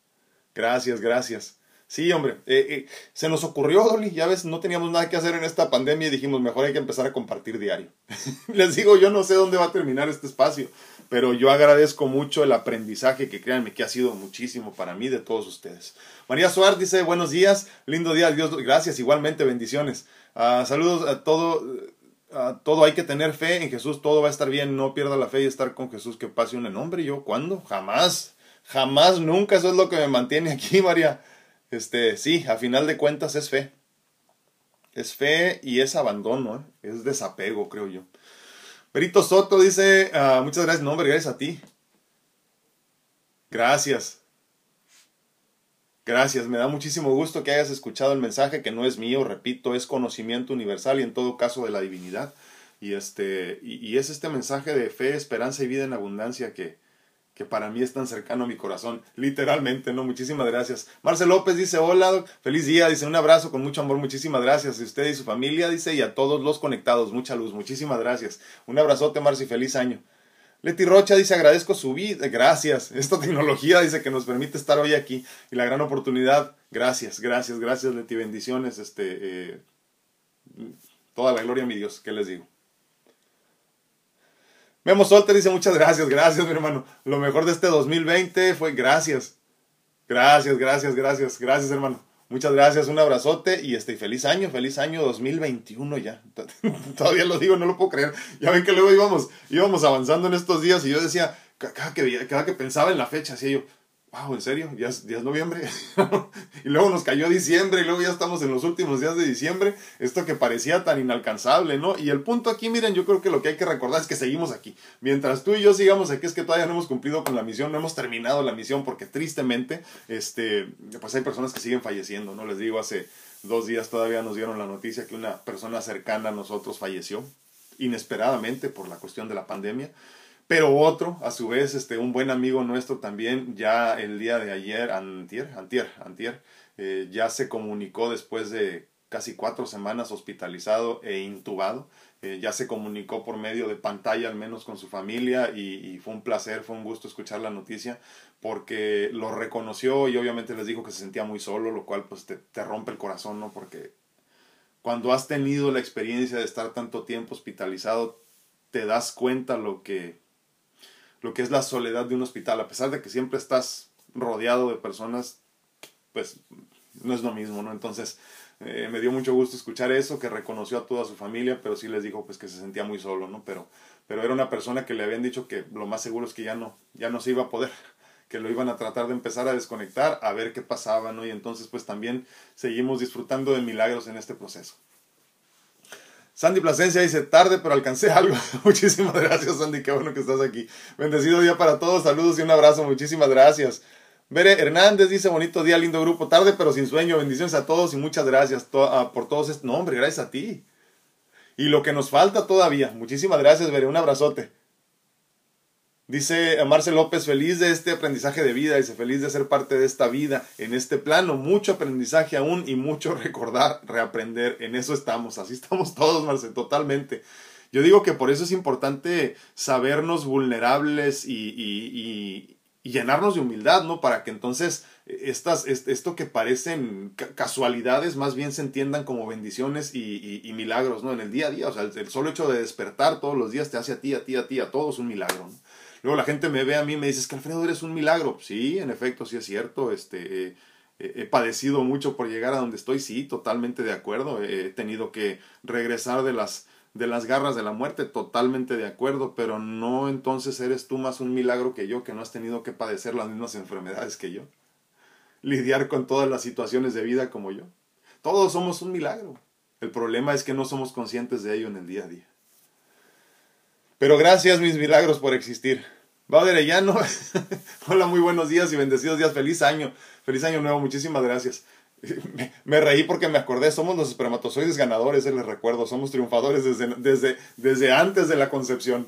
gracias, gracias. Sí, hombre, eh, eh, se nos ocurrió, Dolly, ya ves, no teníamos nada que hacer en esta pandemia y dijimos, mejor hay que empezar a compartir diario. [LAUGHS] Les digo, yo no sé dónde va a terminar este espacio, pero yo agradezco mucho el aprendizaje que créanme que ha sido muchísimo para mí de todos ustedes. María Suárez dice, buenos días, lindo día, Dios, gracias, igualmente, bendiciones. Ah, saludos a todo. A todo hay que tener fe en Jesús, todo va a estar bien, no pierda la fe y estar con Jesús, que pase un nombre. Yo, ¿cuándo? Jamás. Jamás, nunca, eso es lo que me mantiene aquí, [LAUGHS] María. Este, sí, a final de cuentas es fe. Es fe y es abandono, ¿eh? es desapego, creo yo. Perito Soto dice, ah, muchas gracias, no, hombre, gracias a ti. Gracias. Gracias, me da muchísimo gusto que hayas escuchado el mensaje que no es mío, repito, es conocimiento universal y en todo caso de la divinidad. Y, este, y, es este mensaje de fe, esperanza y vida en abundancia que, que para mí es tan cercano a mi corazón, literalmente, ¿no? Muchísimas gracias. Marcel López dice, hola, feliz día, dice, un abrazo con mucho amor, muchísimas gracias. Y usted y su familia, dice, y a todos los conectados, mucha luz, muchísimas gracias. Un abrazote, Marci, feliz año. Leti Rocha dice, agradezco su vida, gracias. [LAUGHS] Esta tecnología dice que nos permite estar hoy aquí y la gran oportunidad. Gracias, gracias, gracias, Leti, bendiciones. Este, eh, toda la gloria a mi Dios, ¿qué les digo? Memo Solter dice muchas gracias, gracias mi hermano. Lo mejor de este 2020 fue gracias. Gracias, gracias, gracias, gracias hermano. Muchas gracias, un abrazote y este feliz año, feliz año 2021 ya. [LAUGHS] Todavía lo digo, no lo puedo creer. Ya ven que luego íbamos, íbamos avanzando en estos días y yo decía, cada que, cada que pensaba en la fecha, decía yo, wow, ¿en serio? ¿Ya es, noviembre? [LAUGHS] y luego nos cayó diciembre y luego ya estamos en los últimos días de diciembre. Esto que parecía tan inalcanzable, ¿no? Y el punto aquí, miren, yo creo que lo que hay que recordar es que seguimos aquí. Mientras tú y yo sigamos aquí es que todavía no hemos cumplido con la misión, no hemos terminado la misión porque tristemente, este, pues hay personas que siguen falleciendo, ¿no? Les digo, hace dos días todavía nos dieron la noticia que una persona cercana a nosotros falleció inesperadamente por la cuestión de la pandemia. Pero otro, a su vez, este, un buen amigo nuestro también, ya el día de ayer, antier, antier, antier, eh, ya se comunicó después de casi cuatro semanas hospitalizado e intubado. Eh, ya se comunicó por medio de pantalla al menos con su familia y, fue un placer, fue un gusto escuchar la noticia porque lo reconoció y obviamente les dijo que se sentía muy solo, lo cual pues te, te rompe el corazón, ¿no? Porque cuando has tenido la experiencia de estar tanto tiempo hospitalizado, te das cuenta lo que lo que es la soledad de un hospital, a pesar de que siempre estás rodeado de personas, pues no es lo mismo, ¿no? Entonces, eh, me dio mucho gusto escuchar eso, que reconoció a toda su familia, pero sí les dijo pues que se sentía muy solo, ¿no? Pero, pero era una persona que le habían dicho que lo más seguro es que ya no, ya no se iba a poder, [LAUGHS] que lo iban a tratar de empezar a desconectar, a ver qué pasaba, ¿no? Y entonces pues también seguimos disfrutando de milagros en este proceso. Sandy Plasencia dice, tarde, pero alcancé algo. [LAUGHS] muchísimas gracias, Sandy, qué bueno que estás aquí. Bendecido día para todos, saludos y un abrazo, muchísimas gracias. Bere Hernández dice, bonito día, lindo grupo, tarde, pero sin sueño. Bendiciones a todos y muchas gracias ah, por todos estos. No, gracias a ti. Y lo que nos falta todavía. Muchísimas gracias, Bere, un abrazote. Dice Marcel López, feliz de este aprendizaje de vida, dice feliz de ser parte de esta vida, en este plano, mucho aprendizaje aún y mucho [LAUGHS] recordar, reaprender, en eso estamos, así estamos todos, Marcel, totalmente. Yo digo que por eso es importante sabernos vulnerables y, y, llenarnos de humildad, ¿no? Para que entonces estas, esto que parecen casualidades más bien se entiendan como bendiciones y, milagros, ¿no? En el día a día, o sea, el, el, solo hecho de despertar todos los días te hace a ti, a ti, a ti, a todos un milagro, ¿no? Luego la gente me ve a mí y me dice, es que Alfredo eres un milagro. Sí, en efecto, sí es cierto. Este, he padecido mucho por llegar a donde estoy, sí, totalmente de acuerdo. He tenido que regresar de las, de las garras de la muerte, totalmente de acuerdo, pero no entonces eres tú más un milagro que yo, que no has tenido que padecer las mismas enfermedades que yo. Lidiar con todas las situaciones de vida como yo. Todos somos un milagro. El problema es que no somos conscientes de ello en el día a día. Pero gracias, mis milagros, por existir. Va Arellano, [LAUGHS] hola, muy buenos días y bendecidos días, feliz año, feliz año nuevo, muchísimas gracias. [LAUGHS] Me, reí porque me acordé, somos los espermatozoides ganadores, les recuerdo, somos triunfadores desde, desde, desde antes de la concepción.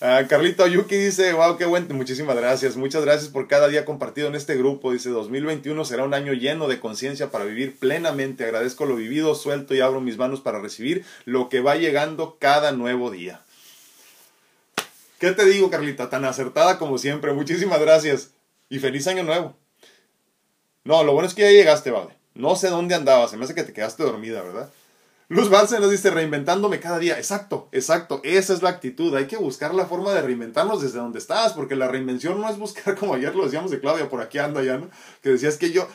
Uh, Carlito Yuki dice, wow, qué bueno, muchísimas gracias, muchas gracias por cada día compartido en este grupo. Dice, 2021 será un año lleno de conciencia para vivir plenamente. Agradezco lo vivido, suelto y abro mis manos para recibir lo que va llegando cada nuevo día. ¿Qué te digo, Carlita? Tan acertada como siempre. Muchísimas gracias. Y feliz año nuevo. No, lo bueno es que ya llegaste, vale. No sé dónde andabas. Se me hace que te quedaste dormida, ¿verdad? Luz Valse nos dice reinventándome cada día. Exacto, exacto. Esa es la actitud. Hay que buscar la forma de reinventarnos desde donde estás, porque la reinvención no es buscar, [LAUGHS] como ayer lo decíamos de Claudia, por aquí anda ya, ¿no? Que decías que yo,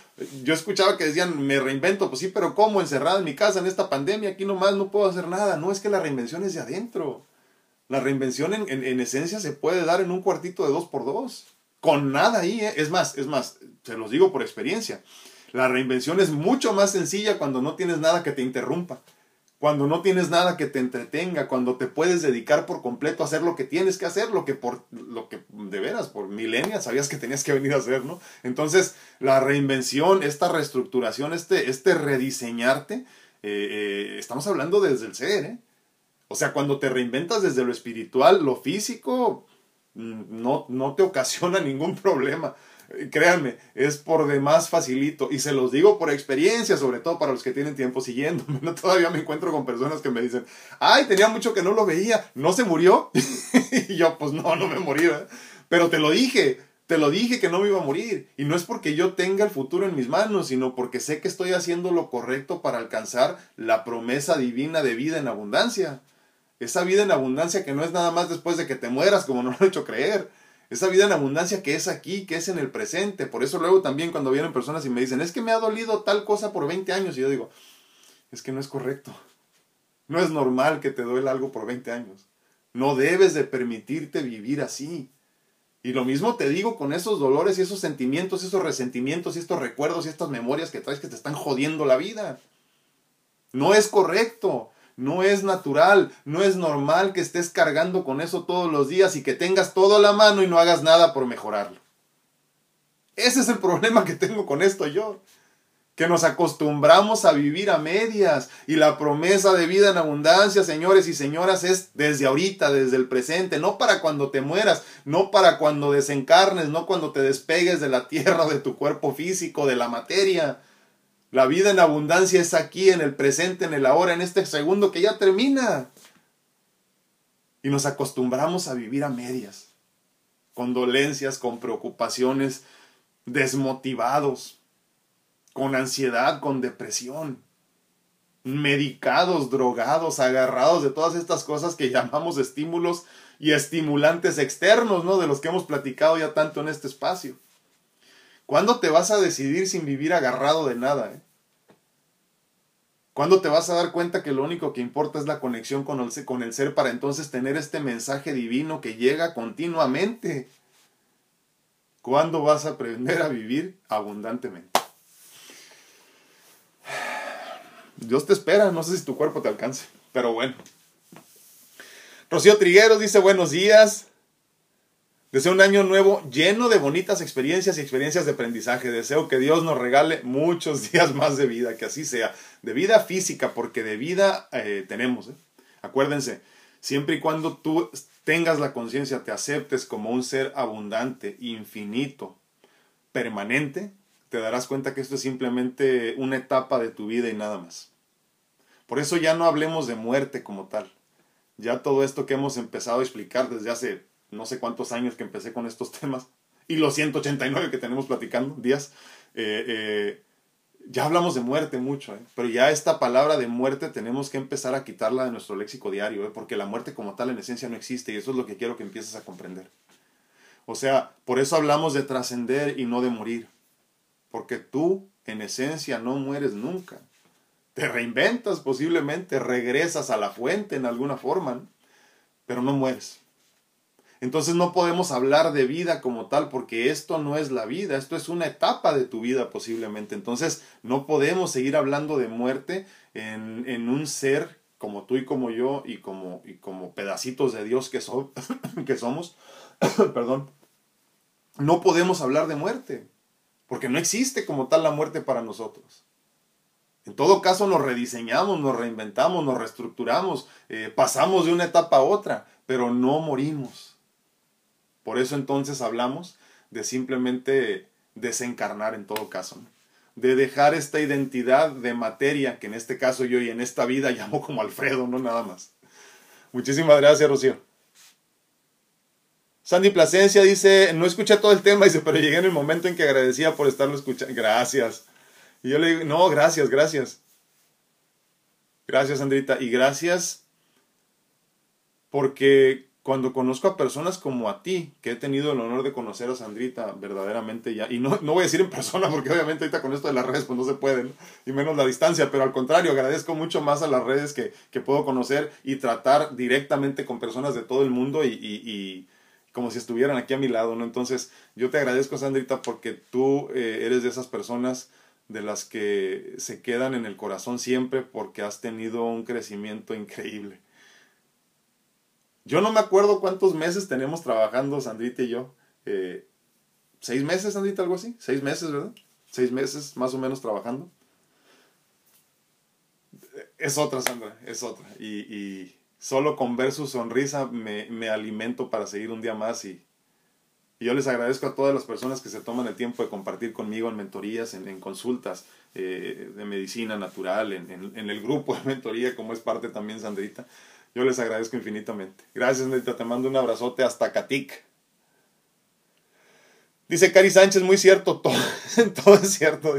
yo escuchaba que decían, me reinvento. Pues sí, pero ¿cómo? Encerrada en mi casa en esta pandemia, aquí nomás no puedo hacer nada. No es que la reinvención es de adentro. La reinvención en, en, esencia se puede dar en un cuartito de dos por dos. con nada ahí. ¿eh? Es más, es más, se los digo por experiencia. La reinvención es mucho más sencilla cuando no tienes nada que te interrumpa, cuando no tienes nada que te entretenga, cuando te puedes dedicar por completo a hacer lo que tienes que hacer, lo que por lo que de veras por milenias sabías que tenías que venir a hacer, ¿no? Entonces, la reinvención, esta reestructuración, este este rediseñarte, eh, eh, estamos hablando desde el ser, ¿eh? O sea, cuando te reinventas desde lo espiritual, lo físico mm, no, no te ocasiona [LAUGHS] ningún problema. Créanme, es por demás facilito. Y se los digo por experiencia, sobre todo para los que tienen tiempo siguiéndome. [LAUGHS] No, todavía me encuentro con personas que me dicen, ay, tenía mucho que no lo veía, ¿no se murió? [LAUGHS] y yo, pues no, no me morí. Pero te lo dije, te lo dije que no me iba a morir. Y no es porque yo tenga el futuro en mis manos, sino porque sé que estoy haciendo lo correcto para alcanzar la promesa divina de vida en abundancia. Esa vida en abundancia que no es nada más después de que te mueras, como nos lo he hecho creer. Esa vida en abundancia que es aquí, que es en el presente. Por eso luego también cuando vienen personas y me dicen, es que me ha dolido tal cosa por 20 años. Y yo digo, es que no es correcto. No es normal que te duele algo por 20 años. No debes de permitirte vivir así. Y lo mismo te digo con esos dolores y esos sentimientos, esos resentimientos y estos recuerdos y estas memorias que traes que te están jodiendo la vida. No es correcto. No es natural, no es normal que estés cargando con eso todos los días y que tengas todo a la mano y no hagas nada por mejorarlo. Ese es el problema que tengo con esto yo. Que nos acostumbramos a vivir a medias y la promesa de vida en abundancia, señores y señoras, es desde ahorita, desde el presente, no para cuando te mueras, no para cuando desencarnes, no cuando te despegues de la tierra, de tu cuerpo físico, de la materia. La vida en abundancia es aquí, en el presente, en el ahora, en este segundo que ya termina. Y nos acostumbramos a vivir a medias, con dolencias, con preocupaciones, desmotivados, con ansiedad, con depresión, medicados, drogados, agarrados de todas estas cosas que llamamos estímulos y estimulantes externos, ¿no? De los que hemos platicado ya tanto en este espacio. ¿Cuándo te vas a decidir sin vivir agarrado de nada? Eh? ¿Cuándo te vas a dar cuenta que lo único que importa es la conexión con el, ser para entonces tener este mensaje divino que llega continuamente? ¿Cuándo vas a aprender a vivir abundantemente? Dios te espera, no sé si tu cuerpo te alcance, pero bueno. Rocío Trigueros dice buenos días. Deseo un año nuevo lleno de bonitas experiencias y experiencias de aprendizaje. Deseo que Dios nos regale muchos [LAUGHS] días más de vida, que así sea. De vida física, porque de vida eh, tenemos. ¿eh? Acuérdense, siempre y cuando tú tengas la conciencia, te aceptes como un ser abundante, infinito, permanente, te darás cuenta que esto es simplemente una etapa de tu vida y nada más. Por eso ya no hablemos de muerte como tal. Ya todo esto que hemos empezado a explicar desde hace no sé cuántos años que empecé con estos [LAUGHS] temas, y los 189 que tenemos platicando, días, eh, eh, ya hablamos de muerte mucho, eh, pero ya esta palabra de muerte tenemos que empezar a quitarla de nuestro léxico diario, porque la muerte como tal en esencia no existe, y eso es lo que quiero que empieces a comprender. O sea, por eso hablamos de trascender y no de morir, porque tú en esencia no mueres nunca. Te reinventas posiblemente, regresas a la fuente en alguna forma, pero no mueres. Entonces no podemos hablar de vida como tal porque esto no es la vida, esto es una etapa de tu vida posiblemente. Entonces no podemos seguir hablando de muerte en, en un ser como tú y como yo y como, y como pedacitos de Dios que, [COUGHS] que somos. [COUGHS] Perdón. No podemos hablar de muerte porque no existe como tal la muerte para nosotros. En todo caso nos rediseñamos, nos reinventamos, nos reestructuramos, eh, pasamos de una etapa a otra, pero no morimos. Por eso entonces hablamos de simplemente desencarnar en todo caso, de dejar esta identidad de materia, que en este caso yo y en esta vida llamo como Alfredo, no nada más. Muchísimas gracias, Rocío. Sandy Plasencia dice, no escuché todo el tema, dice, pero llegué en el momento en que agradecía por estarlo escuchando. Gracias. Y yo le digo, no, gracias, gracias. Gracias, Sandrita. Y gracias porque cuando conozco a personas como a ti, que he tenido el honor de conocer a Sandrita verdaderamente ya, y no, no voy a decir en persona [LAUGHS] porque obviamente ahorita con esto de las redes pues no se pueden, y menos la distancia, pero al contrario, agradezco mucho más a las redes que, que puedo conocer y tratar directamente con personas de todo el mundo y, y, y como si estuvieran aquí a mi lado, ¿no? Entonces, yo te agradezco, Sandrita, porque tú eh, eres de esas personas de las que se quedan en el corazón siempre porque has tenido un crecimiento increíble. Yo no me acuerdo cuántos meses tenemos trabajando, Sandrita y yo. Eh, ¿Seis meses, Sandrita, algo así? Seis meses, ¿verdad? Seis meses más o menos trabajando. Es otra, Sandra, es otra. Y, y solo con ver su sonrisa me, me, alimento para seguir un día más y, y, yo les agradezco a todas las personas que se toman el tiempo de compartir conmigo en mentorías, en, consultas eh, de medicina natural, en, en, el grupo de mentoría, como es parte también Sandrita. Yo les agradezco infinitamente. Gracias, Sandrita. Te mando un abrazote hasta Catic. Dice Cari Sánchez, muy cierto, [LAUGHS] todo, es cierto.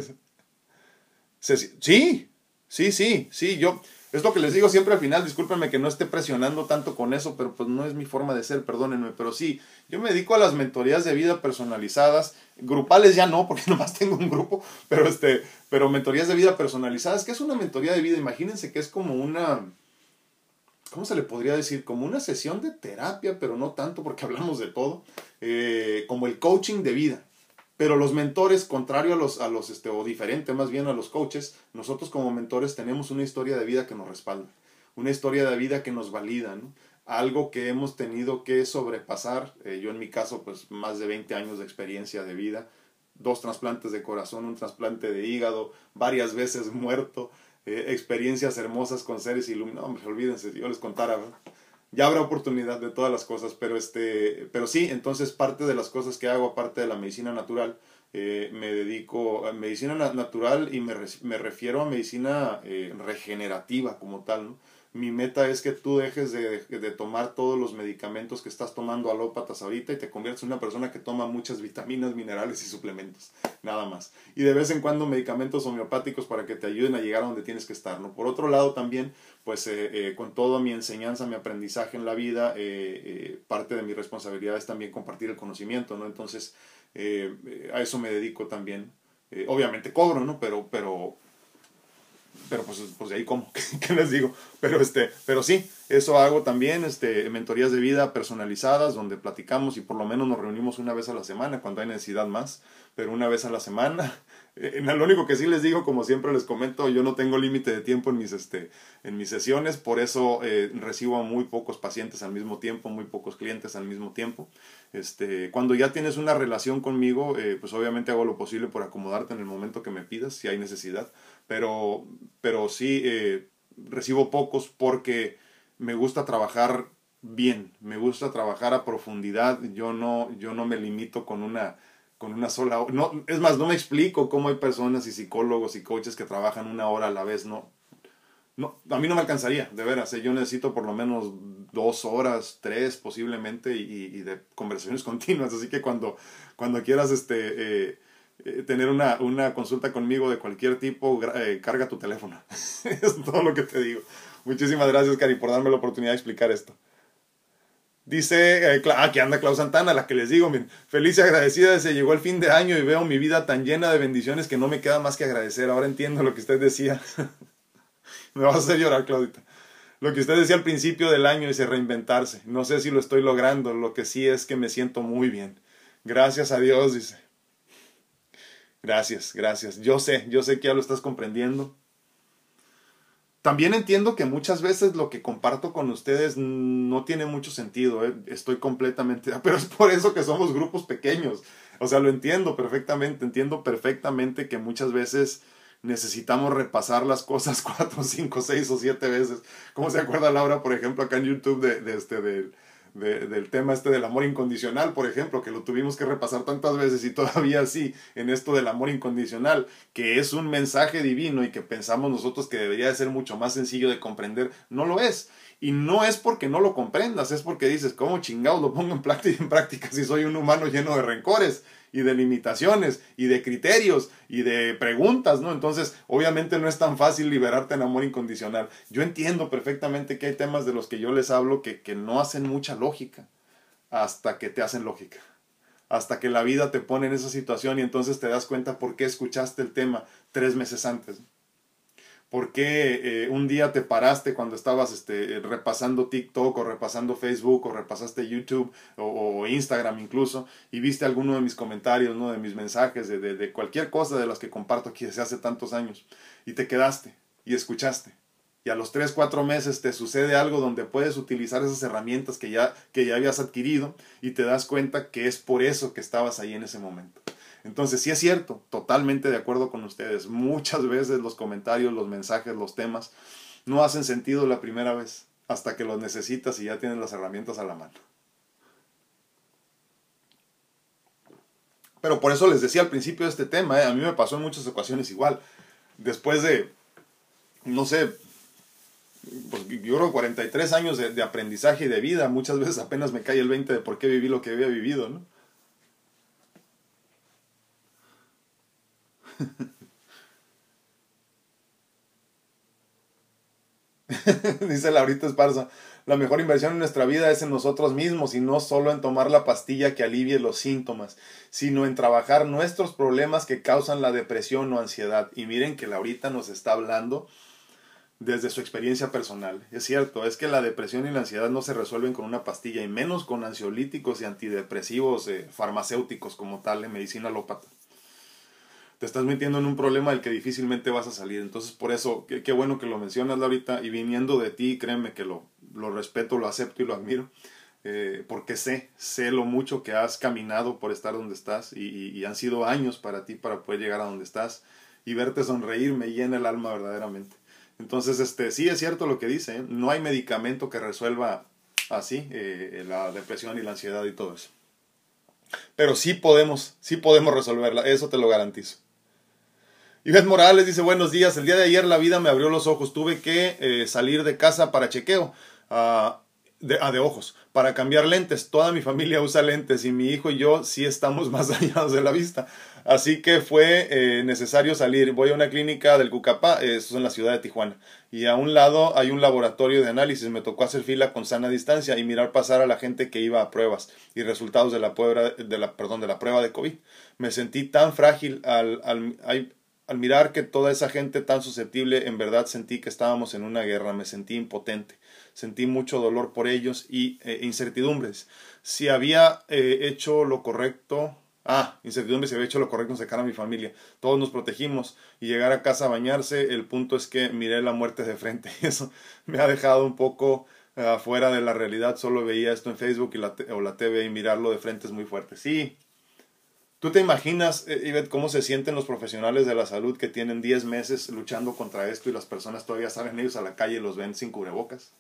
Sí, sí, sí, sí, yo, es lo que les digo siempre al final, discúlpenme que no esté presionando tanto con eso, pero pues no es mi forma de ser, perdónenme, pero sí, yo me dedico a las mentorías de vida personalizadas, grupales ya no, porque [LAUGHS] nomás tengo un grupo, pero este, pero mentorías de vida personalizadas, ¿qué es una mentoría de vida? Imagínense que es como una, ¿cómo se le podría decir? Como una sesión de terapia, pero no tanto porque [LAUGHS] hablamos de todo, eh, como el coaching de vida. Pero los mentores, contrario a los, a los este, o diferente más bien a los coaches, nosotros como mentores tenemos una historia de vida que nos respalda, una historia de vida que nos valida, algo que hemos tenido que sobrepasar. Eh, yo en mi caso, pues más de 20 años de experiencia de vida, dos trasplantes de corazón, un trasplante de hígado, varias veces [LAUGHS] muerto, eh, experiencias hermosas con seres iluminados. Hombre, olvídense, yo les contara, ya habrá oportunidad de todas las cosas, pero, este, pero sí, entonces parte de las cosas que hago, aparte de la medicina natural, eh, me dedico a medicina natural y me, me refiero a medicina eh, regenerativa como tal, ¿no? Mi meta es que tú dejes de, de, tomar todos los medicamentos que estás tomando alópatas ahorita y te conviertas en una persona que toma muchas vitaminas, minerales y suplementos, nada más. Y de vez en cuando medicamentos homeopáticos para que te ayuden a llegar a donde tienes que estar, ¿no? Por otro lado también, pues eh, eh, con toda mi enseñanza, mi aprendizaje en la vida, eh, parte de mi responsabilidad es también compartir el conocimiento, ¿no? Entonces, a eso me dedico también. obviamente cobro, ¿no? Pero, pero pero pues, pues de ahí cómo, [LAUGHS] ¿qué les digo? Pero, este, pero sí, eso hago también, este, mentorías de vida personalizadas donde platicamos y por lo menos nos reunimos una vez a la semana cuando hay necesidad más, pero una vez a la semana. Eh, lo único que sí les digo, como siempre les comento, yo no tengo límite de tiempo en mis, este, en mis sesiones, por eso eh, recibo muy pocos pacientes al mismo tiempo, muy pocos clientes al mismo tiempo. Este, cuando ya tienes una relación conmigo, eh, pues obviamente hago lo posible por acomodarte en el momento que me pidas, si hay necesidad pero, pero sí recibo pocos porque me gusta trabajar bien, me gusta trabajar a profundidad, yo no, yo no me limito con una, con una sola hora. No, es más, no me explico cómo hay personas y psicólogos y coaches que trabajan una hora a la vez, no. No, a mí no me alcanzaría, de veras. ¿eh? Yo necesito por lo menos dos horas, tres posiblemente, y, y de conversaciones [LAUGHS] continuas. Así que cuando, cuando quieras este, eh, eh, tener una, una, consulta conmigo de cualquier tipo, eh, carga tu teléfono. [LAUGHS] es todo lo que te digo. Muchísimas gracias, Cari, por darme la oportunidad de explicar esto. Dice, eh, aquí anda Clau Santana, la que les digo, feliz y agradecida, se llegó el fin de año y veo mi vida tan llena de bendiciones que no me queda más que agradecer. Ahora entiendo lo que usted decía. [LAUGHS] me vas a hacer llorar, Claudita. Lo que usted decía al principio del año es reinventarse. No sé si lo estoy logrando, lo que sí es que me siento muy bien. Gracias a Dios, dice. Gracias, gracias. Yo sé, yo sé que ya lo estás comprendiendo. También entiendo que muchas veces lo que comparto con ustedes no tiene mucho sentido, ¿eh? estoy completamente, [LAUGHS] pero es por eso que somos grupos pequeños. O sea, lo entiendo perfectamente, entiendo perfectamente que muchas veces necesitamos repasar las cosas [LAUGHS] cuatro, cinco, seis o siete veces. ¿Cómo se acuerda Laura, por ejemplo, acá en YouTube de, de este, del del tema este del amor incondicional, por ejemplo, que lo tuvimos que repasar tantas veces y [LAUGHS] todavía sí en esto del amor incondicional, que es un mensaje divino y que pensamos nosotros que debería de ser mucho más sencillo de comprender, no lo es. Y no es porque no lo comprendas, es porque dices, ¿cómo chingados lo pongo en práctica, en práctica si soy un humano lleno de rencores? y de limitaciones y de criterios y de preguntas, ¿no? Entonces, obviamente no es tan fácil liberarte en amor incondicional. Yo entiendo perfectamente que hay temas de los que yo les hablo que, que no hacen mucha lógica hasta que te hacen lógica. Hasta que la vida te pone en esa situación y entonces te das cuenta por qué escuchaste el tema tres meses antes. ¿Por qué eh, un día te paraste cuando estabas este, repasando TikTok o repasando Facebook o repasaste YouTube o, Instagram incluso y viste alguno de mis comentarios, ¿no? de mis mensajes, de, de, cualquier cosa de las que comparto aquí desde hace tantos años y te quedaste y escuchaste? Y a los 3, 4 meses te sucede algo donde puedes utilizar esas herramientas que ya, que ya habías adquirido y te das cuenta que es por eso que estabas ahí en ese momento. Entonces, sí es cierto, totalmente de acuerdo con ustedes. Muchas veces los comentarios, los mensajes, los temas no hacen sentido la primera vez hasta que los necesitas y ya tienes las herramientas a la mano. Pero por eso les decía al principio de este tema, ¿eh? a mí me pasó en muchas ocasiones igual. Después de, no sé, pues yo creo 43 años de, de aprendizaje y de vida, muchas veces apenas me cae el 20 de por qué viví lo que había vivido, ¿no? [LAUGHS] Dice Laurita Esparza, la mejor inversión en nuestra vida es en nosotros mismos y no solo en tomar la pastilla que alivie los síntomas, sino en trabajar nuestros problemas que causan la depresión o ansiedad. Y miren que Laurita nos está hablando desde su experiencia personal. Es cierto, es que la depresión y la ansiedad no se resuelven con una pastilla y menos con ansiolíticos y antidepresivos eh, farmacéuticos como tal en medicina alópata te estás metiendo en un problema del que difícilmente vas a salir. Entonces, por eso, qué, bueno que lo mencionas, ahorita y viniendo de ti, créeme que lo, lo respeto, lo acepto y lo admiro, eh, porque sé, sé lo mucho que has caminado por estar donde estás y, y, han sido años para ti para poder llegar a donde estás y verte sonreír me llena el alma verdaderamente. Entonces, este, sí es cierto lo que dice, ¿eh? no hay medicamento que resuelva así eh, la depresión y la ansiedad y todo eso. Pero sí podemos, sí podemos resolverla, eso te lo garantizo. Ivette Morales dice, buenos días, el día de ayer la vida me abrió los ojos, tuve que eh, salir de casa para chequeo. Uh, de, ah, de ojos, para cambiar lentes. Toda mi familia usa lentes y mi hijo y yo sí estamos [LAUGHS] más dañados de la vista. Así que fue eh, necesario salir. Voy a una clínica del Cucapá, eso es en la ciudad de Tijuana. Y a un lado hay un laboratorio de análisis. Me tocó hacer fila con sana distancia y mirar pasar a la gente que iba a pruebas y resultados de la prueba de, la, perdón, de, la prueba de COVID. Me sentí tan frágil al mirar que toda esa gente tan susceptible, en verdad sentí que estábamos en una guerra, me sentí impotente, sentí mucho dolor por ellos y eh, incertidumbres. Si había eh, hecho lo correcto, ah, incertidumbre si había hecho lo correcto en sacar a mi familia. Todos nos protegimos y llegar a casa a bañarse, el punto es que miré la muerte de frente [LAUGHS] y eso me ha dejado un poco afuera de la realidad. Solo veía esto en Facebook y la o la TV y mirarlo de frente es muy fuerte. Sí, ¿Tú te imaginas, eh, Ivette, cómo se sienten los profesionales de la salud que tienen 10 meses luchando contra esto y las personas todavía salen ellos a la calle y los ven sin cubrebocas?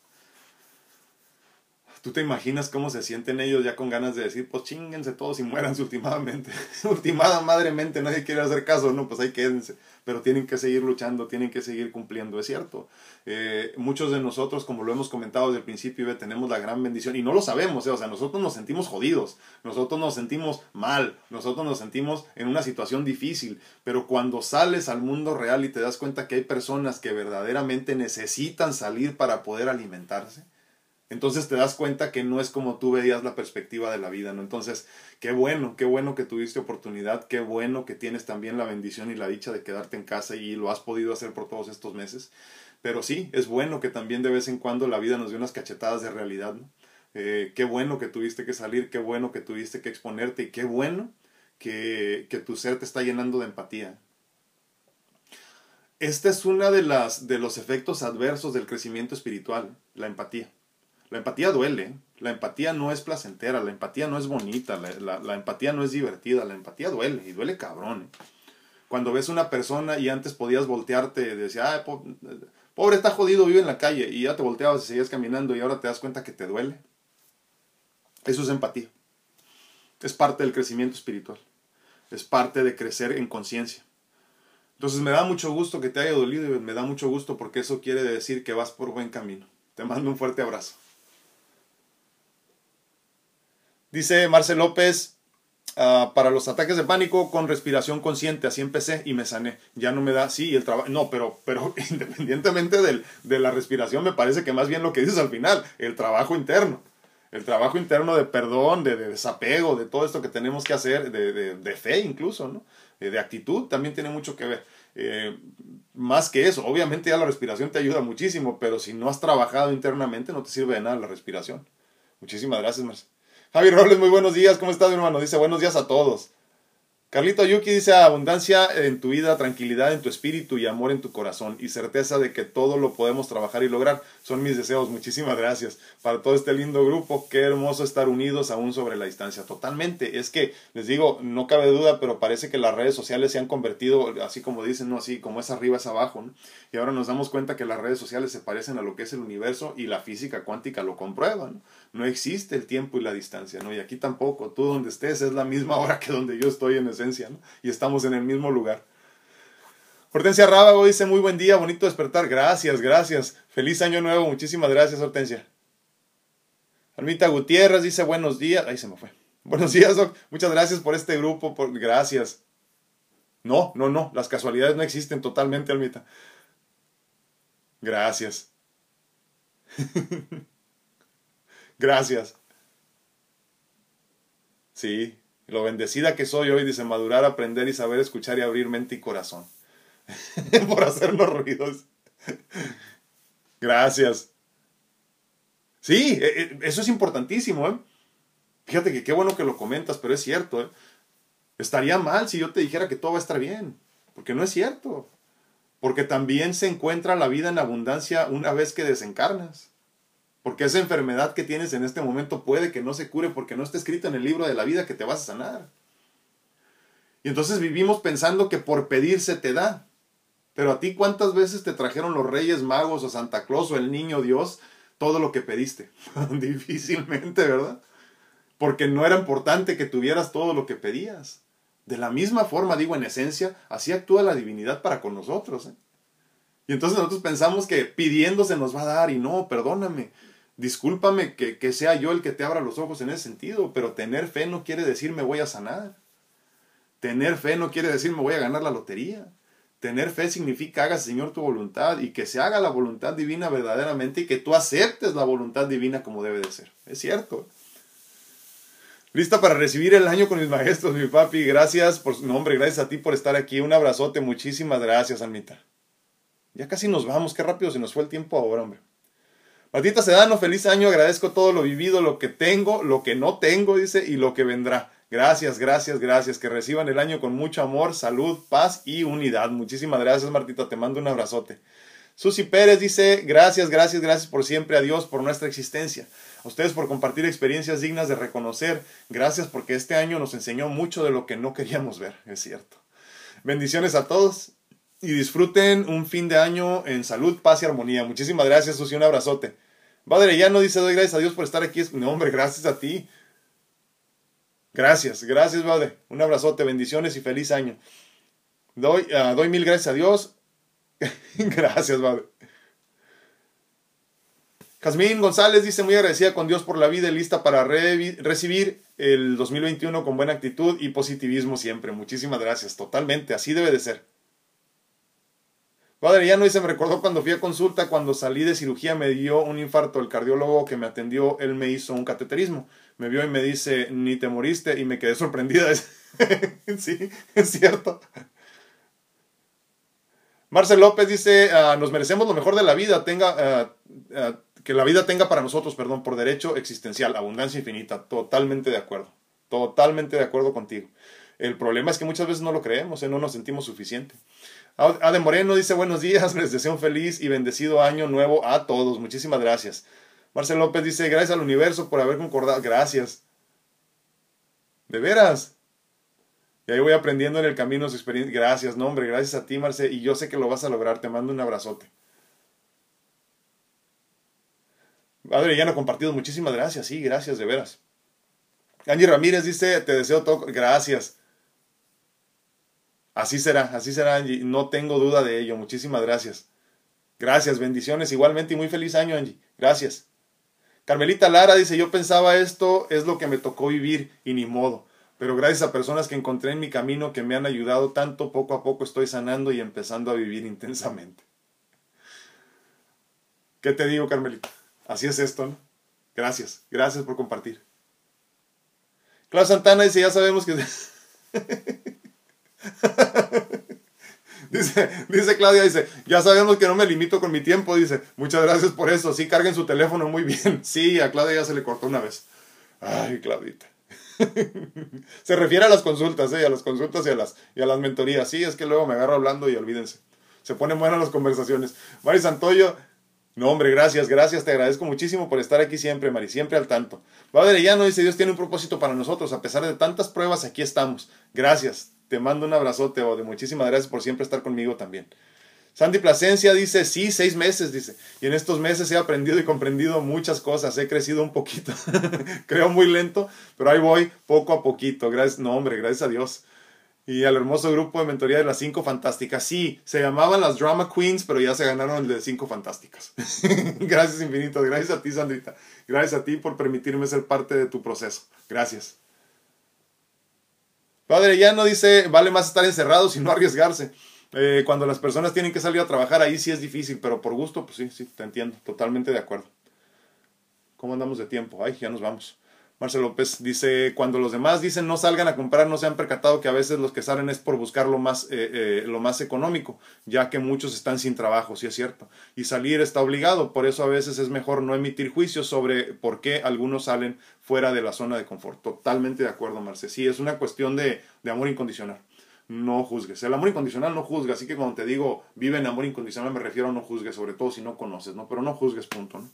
¿Tú te imaginas cómo se sienten ellos ya con ganas de decir, pues chinguense todos y muéranse [LAUGHS] últimamente? [LAUGHS] Ultimada madremente, nadie quiere hacer caso, no, pues ahí quédense. Pero tienen que seguir luchando, tienen que seguir cumpliendo, es cierto. Eh, muchos de nosotros, como lo hemos comentado desde el principio, tenemos la gran bendición y no lo sabemos, eh, o sea, nosotros nos sentimos jodidos, nosotros nos sentimos mal, nosotros nos sentimos en una situación difícil, pero cuando sales al mundo real y te das cuenta que hay personas que verdaderamente necesitan salir para poder alimentarse, entonces te das cuenta que no es como tú veías la perspectiva de la vida, ¿no? Entonces, qué bueno, qué bueno que tuviste oportunidad, qué bueno que tienes también la bendición y la dicha de quedarte en casa y lo has podido hacer por todos estos meses. Pero sí, es bueno que también de vez en cuando la vida nos dé unas cachetadas de realidad. Eh, qué bueno que tuviste que salir, qué bueno que tuviste que exponerte y qué bueno que, que tu ser te está llenando de empatía. Este es uno de, las, de los efectos adversos del crecimiento espiritual, la empatía. La empatía duele, la empatía no es placentera, la empatía no es bonita, la, empatía no es divertida, la empatía duele y duele cabrón. ¿eh? Cuando ves una persona y antes podías voltearte y decir, pobre está jodido, vive en la calle y ya te volteabas y seguías caminando y ahora te das cuenta que te duele. Eso es empatía. Es parte del crecimiento espiritual. Es parte de crecer en conciencia. Entonces me da mucho gusto que te haya dolido y me da mucho gusto porque eso quiere decir que vas por buen camino. Te mando un fuerte abrazo. Dice Marcel López, ah, para los ataques de pánico con respiración consciente, así empecé y me sané. Ya no me da, sí, el trabajo, no, pero, pero [LAUGHS] independientemente del, de la respiración, me parece que más bien lo que dices al final, el trabajo interno. El trabajo interno de perdón, de, desapego, de todo esto que tenemos que hacer, de, de, fe incluso, ¿no? Eh, de actitud, también tiene mucho que ver. Eh, más que eso, obviamente ya la respiración te ayuda muchísimo, pero si no has trabajado internamente no te sirve de nada la respiración. Muchísimas gracias, Marce. Javi Robles, muy buenos días, ¿cómo estás, mi hermano? Dice buenos días a todos. Carlito Yuki dice abundancia en tu vida, tranquilidad en tu espíritu y amor en tu corazón y certeza de que todo lo podemos trabajar y lograr. Son mis deseos. Muchísimas gracias para todo este lindo grupo. Qué hermoso estar unidos aún sobre la distancia. Totalmente. Es que les digo, no cabe duda, pero parece que las redes sociales se han convertido, así como dicen, no así como es arriba es abajo. Y ahora nos damos cuenta que las redes sociales se parecen a lo que es el universo y la física cuántica lo comprueba. No, existe el tiempo y la distancia. ¿no? Y aquí tampoco. Tú donde estés es la misma hora que donde yo estoy en Y estamos en el mismo lugar. Hortensia Rábago dice, muy buen día, bonito despertar. Gracias, gracias. Feliz año nuevo. Muchísimas gracias, Hortensia. Almita Gutiérrez dice, buenos días. Ahí se me fue. [LAUGHS] Buenos días, Doc. Muchas gracias por este grupo. Por... Gracias. No, no, no. Las casualidades no existen totalmente, Almita. Gracias. [LAUGHS] gracias. Sí, lo bendecida que soy hoy, dice, madurar, aprender y saber escuchar y abrir mente y corazón. [LAUGHS] Por hacernos ruidos. Gracias. Sí, e, e, eso es importantísimo, ¿eh? Fíjate que qué bueno que lo comentas, pero es cierto, ¿eh? Estaría mal si yo te dijera que todo va a estar bien, porque no es cierto. Porque también se encuentra la vida en abundancia una vez que desencarnas. Porque esa enfermedad que tienes en este momento puede que no se cure porque no está escrita en el libro de la vida que te vas a sanar. Y entonces vivimos pensando que por pedir se te da. Pero a ti cuántas veces te trajeron los Reyes Magos o Santa Claus o el Niño Dios todo lo que pediste. [LAUGHS] Difícilmente, ¿verdad? Porque no era importante que tuvieras todo lo que pedías. De la misma forma, digo en esencia, así actúa la divinidad para con nosotros. ¿eh? Y entonces nosotros pensamos que pidiendo se nos va a dar y no, perdóname. Discúlpame que, sea yo el que te abra los ojos en ese sentido, pero tener fe no quiere decir me voy a sanar. Tener fe no quiere decir me voy a ganar la lotería. Tener fe significa haga Señor tu voluntad y que se haga la voluntad divina verdaderamente y que tú aceptes la voluntad divina como debe de ser. Es cierto. Lista para recibir el año con mis maestros, mi papi. Gracias por su nombre, gracias a ti por estar aquí. Un abrazote, muchísimas gracias, Almita. Ya casi nos vamos, qué rápido se nos fue el tiempo ahora, hombre. Martita Sedano, feliz año, agradezco todo lo vivido, lo que tengo, lo que no tengo, dice, y lo que vendrá. Gracias, gracias, gracias. Que reciban el año con mucho amor, salud, paz y unidad. Muchísimas gracias, Martita. Te mando un abrazote. Susi Pérez dice, gracias, gracias, gracias por siempre a Dios, por nuestra existencia. A ustedes por compartir experiencias dignas de reconocer. Gracias porque este año nos enseñó mucho de lo que no queríamos ver, es cierto. Bendiciones a todos y disfruten un fin de año en salud, paz y armonía. Muchísimas gracias, Susi, un abrazote. Padre, ya no dice, doy gracias a Dios por estar aquí. No, hombre, gracias a ti. Gracias, gracias, Padre. Un abrazote, bendiciones y feliz año. Doy, ah, doy mil gracias a Dios. [LAUGHS] gracias, Padre. Jazmín González dice muy agradecida con Dios por la vida y lista para recibir el 2021 con buena actitud y positivismo siempre. Muchísimas gracias, totalmente, así debe de ser. Padre, ya no dice, me recordó cuando fui a consulta, cuando salí de cirugía me dio un infarto. El cardiólogo que me atendió, él me hizo un cateterismo. Me vio y me dice, ni te moriste, y me quedé sorprendida. [LAUGHS] sí, es cierto. Marcel López dice, ah, nos merecemos lo mejor de la vida, tenga, ah, que la vida tenga para nosotros, perdón, por derecho existencial, abundancia infinita. Totalmente de acuerdo. Totalmente de acuerdo contigo. El problema es que muchas veces no lo creemos, ¿eh? no nos sentimos suficiente. Ade Moreno dice buenos días, [LAUGHS] les deseo un feliz y bendecido año nuevo a todos. Muchísimas gracias. Marcel López dice, gracias al universo por haber concordado. Gracias. De veras. Y ahí voy aprendiendo en el camino su experiencia. Gracias, no hombre, gracias a ti, Marcel. Y yo sé que lo vas a lograr. Te mando un abrazote. no compartido, muchísimas gracias. Sí, gracias, de veras. Angie Ramírez dice, te deseo todo. Gracias. Así será, así será, Angie. No tengo duda de ello. Muchísimas gracias. Gracias, bendiciones igualmente y muy feliz año, Angie. Gracias. Carmelita Lara dice, yo pensaba esto es lo que me tocó vivir y ni modo. Pero gracias a personas que encontré en mi camino que me han ayudado tanto, poco a poco estoy sanando y empezando a vivir intensamente. ¿Qué te digo, Carmelita? Así es esto, ¿no? Gracias, gracias por compartir. Claudia Santana dice, ya sabemos que... [LAUGHS] Dice, dice Claudia, dice, ya sabemos que no me limito con mi tiempo, dice, muchas gracias por eso, sí, carguen su teléfono muy bien. [LAUGHS] Sí, a Claudia ya se le cortó una vez. Ay, Claudita. [LAUGHS] se refiere a las consultas, ¿eh? a las consultas y a las, y a las mentorías. Sí, es que luego me agarro hablando y olvídense. Se ponen buenas las conversaciones. Mari Santoyo, no, hombre, gracias, gracias, te agradezco muchísimo por estar aquí siempre, Mari, siempre al tanto. Padre no dice, Dios tiene un propósito para nosotros, a pesar de tantas pruebas, aquí estamos. Gracias, te mando un abrazote, de Muchísimas gracias por siempre estar conmigo también. Sandy Plasencia dice, sí, seis meses, dice. Y en estos meses he aprendido y comprendido muchas cosas, he crecido un poquito. [LAUGHS] Creo muy lento, pero ahí voy, poco a poquito. Gracias, no, hombre, gracias a Dios y al hermoso grupo de mentoría de las cinco fantásticas. Sí, se llamaban las Drama Queens, pero ya se ganaron el de cinco fantásticas. [LAUGHS] gracias infinitas, gracias a ti, Sandrita. Gracias a ti por permitirme ser parte de tu proceso. Gracias. Padre ya no dice, vale más estar encerrado y no arriesgarse. Eh, cuando las personas tienen que salir a trabajar, ahí sí es difícil, pero por gusto, pues sí, sí, te entiendo, totalmente de acuerdo. ¿Cómo andamos de tiempo? Ay, ya nos vamos. Marcelo López dice, cuando los demás dicen no salgan a comprar, no se han percatado que a veces los que salen es por buscar lo más, eh, eh, lo más económico, ya que muchos están sin trabajo, sí es cierto. Y salir está obligado, por eso a veces es mejor no emitir juicios sobre por qué algunos salen fuera de la zona de confort. Totalmente de acuerdo, Marce. Sí, es una cuestión de, de amor incondicional. No juzgues. El amor incondicional no juzga, así que cuando te digo vive en amor incondicional me refiero a no juzgues, sobre todo si no conoces, ¿no? Pero no juzgues, punto, ¿no?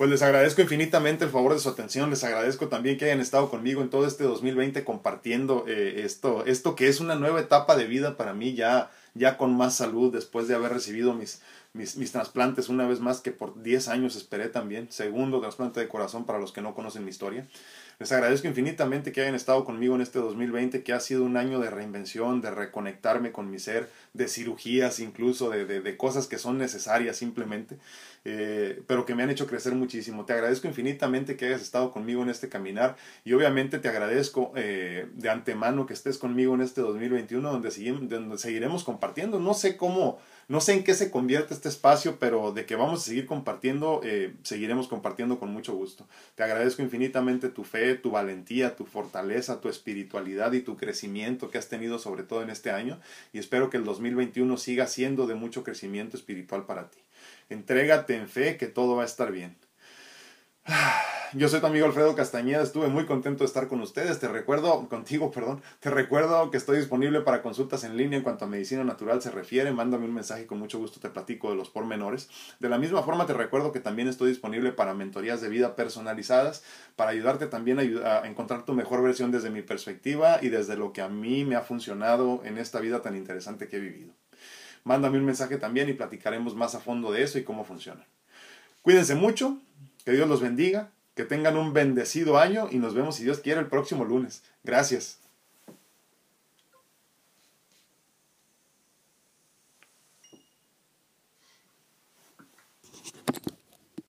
Pues les agradezco infinitamente el favor de su atención, les agradezco también que hayan estado conmigo en todo este 2020 compartiendo eh, esto, esto que es una nueva etapa de vida para mí ya, ya con más salud después de haber recibido mis, mis, mis trasplantes una vez más que por 10 años esperé también, segundo trasplante de corazón para los que no conocen mi historia. Les agradezco infinitamente que hayan estado conmigo en este 2020, que ha sido un año de reinvención, de reconectarme con mi ser, de cirugías incluso, de, de, cosas que son necesarias simplemente, eh, pero que me han hecho crecer muchísimo. Te agradezco infinitamente que hayas estado conmigo en este caminar y obviamente te agradezco eh, de antemano que estés conmigo en este 2021 donde, donde seguiremos compartiendo. No sé cómo no sé en qué se convierte este espacio, pero de que vamos a seguir compartiendo, eh, seguiremos compartiendo con mucho gusto. Te agradezco infinitamente tu fe, tu valentía, tu fortaleza, tu espiritualidad y tu crecimiento que has tenido sobre todo en este año y espero que el 2021 siga siendo de mucho crecimiento espiritual para ti. Entrégate en fe que todo va a estar bien. [SIGHS] Yo soy tu amigo Alfredo Castañeda, estuve muy contento de estar con ustedes. Te recuerdo, contigo, perdón, te recuerdo que estoy disponible para consultas en línea en cuanto a medicina natural se refiere. Mándame un mensaje, con mucho gusto te platico de los pormenores. De la misma forma, te recuerdo que también estoy disponible para mentorías de vida personalizadas, para ayudarte también a encontrar tu mejor versión desde mi perspectiva y desde lo que a mí me ha funcionado en esta vida tan interesante que he vivido. Mándame un mensaje también y platicaremos más a fondo de eso y cómo funciona. Cuídense mucho, que Dios los bendiga, que tengan un bendecido año y nos vemos si Dios quiere el próximo lunes. Gracias.